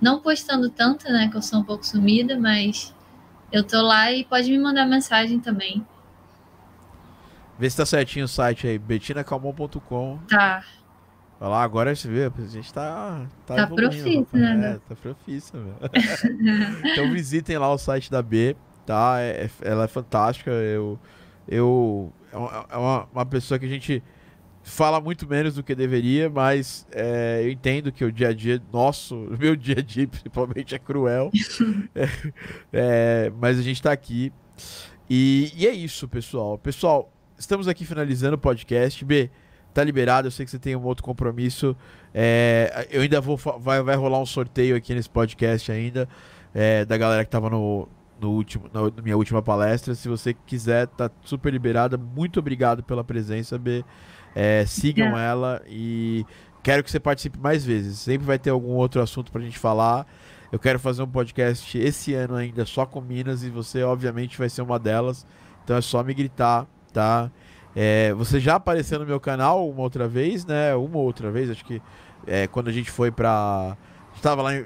Não postando tanto, né? Que eu sou um pouco sumida, mas eu tô lá e pode me mandar mensagem também. Vê se tá certinho o site aí, betinacalmon.com. Tá. Vai lá, agora você vê, a gente tá. Tá, tá profissa, né? É, tá profissa, então visitem lá o site da B, tá? É, é, ela é fantástica. Eu. Eu. É uma, é uma pessoa que a gente fala muito menos do que deveria, mas é, eu entendo que o dia a dia nosso, o meu dia a dia principalmente é cruel. é, é, mas a gente tá aqui. E, e, é isso, pessoal. Pessoal, estamos aqui finalizando o podcast. B, tá liberado. Eu sei que você tem um outro compromisso. É, eu ainda vou. Vai, vai rolar um sorteio aqui nesse podcast ainda. É, da galera que tava no, no último, na, minha última palestra. Se você quiser, tá super liberada. Muito obrigado pela presença, B. É, sigam ela e quero que você participe mais vezes. Sempre vai ter algum outro assunto pra gente falar. Eu quero fazer um podcast esse ano ainda só com Minas e você, obviamente, vai ser uma delas. Então é só me gritar, tá? É, você já apareceu no meu canal uma outra vez, né? Uma outra vez, acho que é, quando a gente foi pra. Estava lá, em,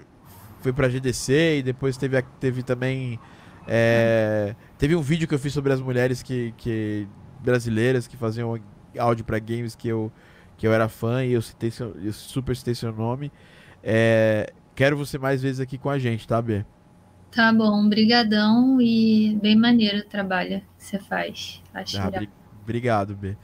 foi pra GDC e depois teve, teve também. É, teve um vídeo que eu fiz sobre as mulheres que, que brasileiras que faziam áudio para games que eu, que eu era fã e eu, citei seu, eu super citei seu nome. É, quero você mais vezes aqui com a gente, tá, B? Tá bom, brigadão e bem maneiro o trabalho que você faz. Acho ah, Obrigado, B.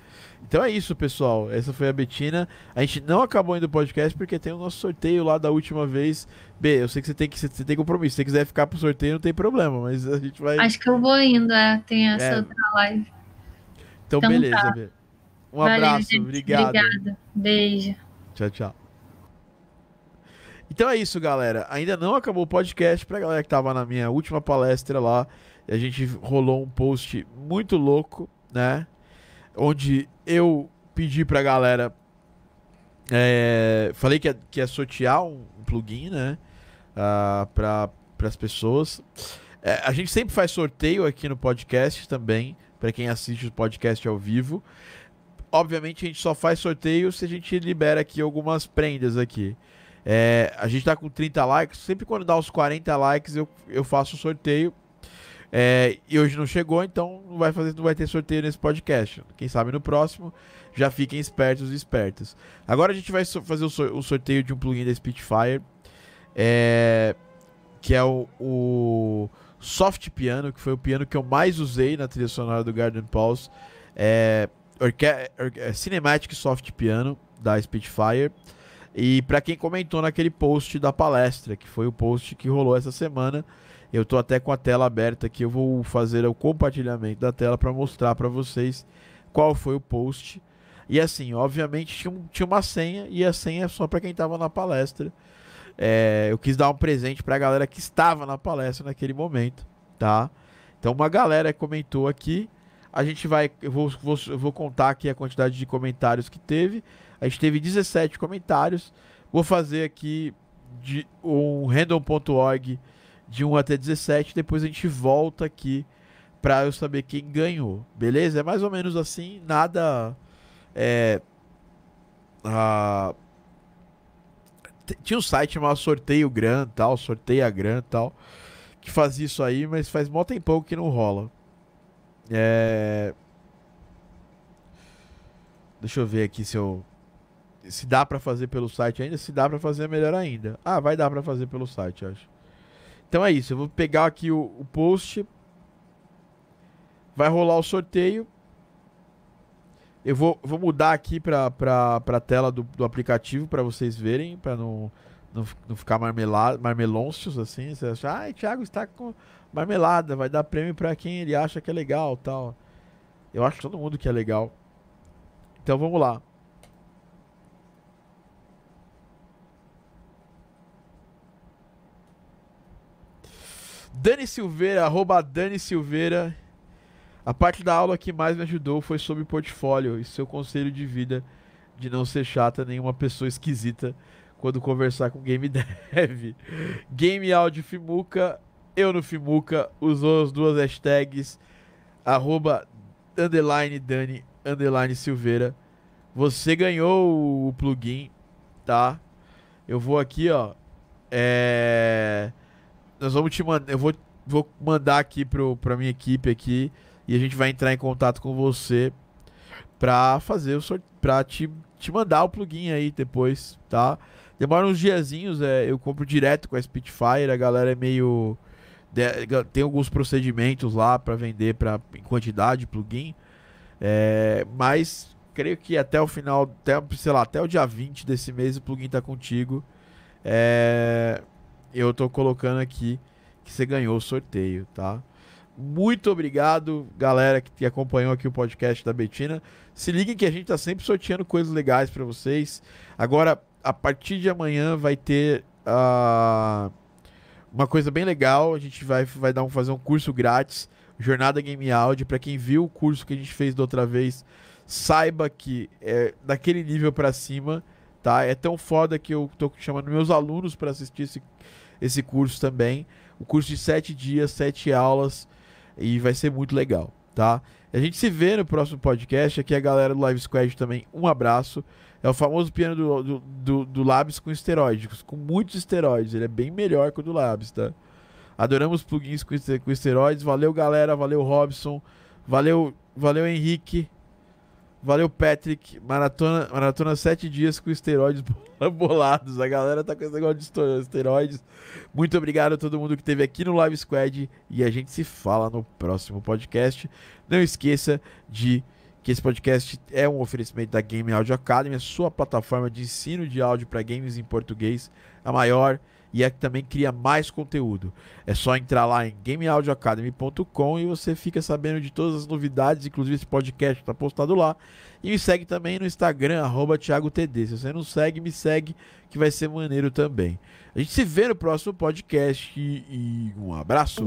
Então é isso, pessoal. Essa foi a Betina. A gente não acabou ainda o podcast porque tem o nosso sorteio lá da última vez. B, eu sei que você tem que você tem compromisso. Se você quiser ficar pro sorteio, não tem problema, mas a gente vai. Acho que eu vou ainda. É, tem essa é. outra live. Então, então beleza, tá. B. Um Valeu, abraço, gente. obrigado. Obrigada. Beijo. Tchau, tchau. Então é isso, galera. Ainda não acabou o podcast. Pra galera que tava na minha última palestra lá, a gente rolou um post muito louco, né? Onde eu pedi pra galera. É, falei que ia, que ia sortear um, plugin, né? Uh, para as pessoas. É, a gente sempre faz sorteio aqui no podcast também, para quem assiste o podcast ao vivo. Obviamente a gente só faz sorteio se a gente libera aqui algumas prendas aqui. É, a gente tá com 30 likes. Sempre quando dá os 40 likes, eu, eu faço o sorteio. É, e hoje não chegou, então não vai, fazer, não vai ter sorteio nesse podcast. Quem sabe no próximo, já fiquem espertos e espertas. Agora a gente vai so fazer o, sorteio de um plugin da Spitfire, é, que é o, o, Soft Piano, que foi o piano que eu mais usei na trilha sonora do Garden Pulse. É, é, Cinematic Soft Piano da Spitfire. E para quem comentou naquele post da palestra, que foi o post que rolou essa semana, eu tô até com a tela aberta aqui, eu vou fazer o compartilhamento da tela para mostrar para vocês qual foi o post. E assim, obviamente tinha, tinha uma senha e a senha é só para quem estava na palestra. É, eu quis dar um presente para a galera que estava na palestra naquele momento, tá? Então uma galera comentou aqui, a gente vai, eu vou, vou, eu vou contar aqui a quantidade de comentários que teve. A gente teve 17 comentários. Vou fazer aqui de um random.org de 1 até 17. Depois a gente volta aqui para eu saber quem ganhou. Beleza? É mais ou menos assim. Nada. É. Tinha um site chamado Sorteio Gran tal, Sorteia Gran tal, que fazia isso aí, mas faz mó tempão que não rola. É. Deixa eu ver aqui se eu se dá para fazer pelo site ainda, se dá para fazer é melhor ainda. Ah, vai dar para fazer pelo site, acho. Então é isso, eu vou pegar aqui o, o post. Vai rolar o sorteio. Eu vou, vou mudar aqui para a tela do, do aplicativo para vocês verem, para não, não, não ficar marmelado, marmelôncios assim. Você acha, ai, Thiago está com marmelada, vai dar prêmio para quem ele acha que é legal tal. Eu acho todo mundo que é legal. Então vamos lá. Dani Silveira, arroba Dani Silveira. A parte da aula que mais me ajudou foi sobre portfólio e seu conselho de vida de não ser chata nenhuma pessoa esquisita quando conversar com game dev. Game Audio Fimuca, eu no Fimuca, usou as duas hashtags arroba underline Dani underline Silveira. Você ganhou o plugin, tá? Eu vou aqui, ó. É nós vamos te mandar. Eu vou, vou mandar aqui pro, pra minha equipe aqui. E a gente vai entrar em contato com você pra fazer o sorteio. Pra te, te mandar o plugin aí depois, tá? Demora uns diazinhos, é, eu compro direto com a Spitfire, a galera é meio. Tem alguns procedimentos lá para vender pra, em quantidade plugin. É, mas creio que até o final, até, sei lá, até o dia 20 desse mês o plugin tá contigo. É, eu tô colocando aqui que você ganhou o sorteio, tá? Muito obrigado, galera que acompanhou aqui o podcast da Betina. Se liguem que a gente tá sempre sorteando coisas legais para vocês. Agora, a partir de amanhã vai ter uh, uma coisa bem legal. A gente vai, vai dar um, fazer um curso grátis, Jornada Game Audio. Para quem viu o curso que a gente fez da outra vez, saiba que é daquele nível para cima, tá? É tão foda que eu tô chamando meus alunos para assistir esse esse curso também. O curso de sete dias, sete aulas e vai ser muito legal, tá? A gente se vê no próximo podcast. Aqui é a galera do Live Squad também. Um abraço. É o famoso piano do, do, do, do Labs com esteroides, com muitos esteroides. Ele é bem melhor que o do Labs, tá? Adoramos plugins com, com esteroides. Valeu, galera. Valeu, Robson. Valeu, valeu, Henrique. Valeu, Patrick. Maratona, maratona sete dias com esteroides bolados. A galera tá com esse negócio de esteroides. Muito obrigado a todo mundo que esteve aqui no Live Squad. E a gente se fala no próximo podcast. Não esqueça de que esse podcast é um oferecimento da Game Audio Academy, a sua plataforma de ensino de áudio para games em português, a maior e é que também cria mais conteúdo. É só entrar lá em gameaudioacademy.com e você fica sabendo de todas as novidades, inclusive esse podcast está postado lá. E me segue também no Instagram, ThiagoTD. Se você não segue, me segue, que vai ser maneiro também. A gente se vê no próximo podcast e um abraço.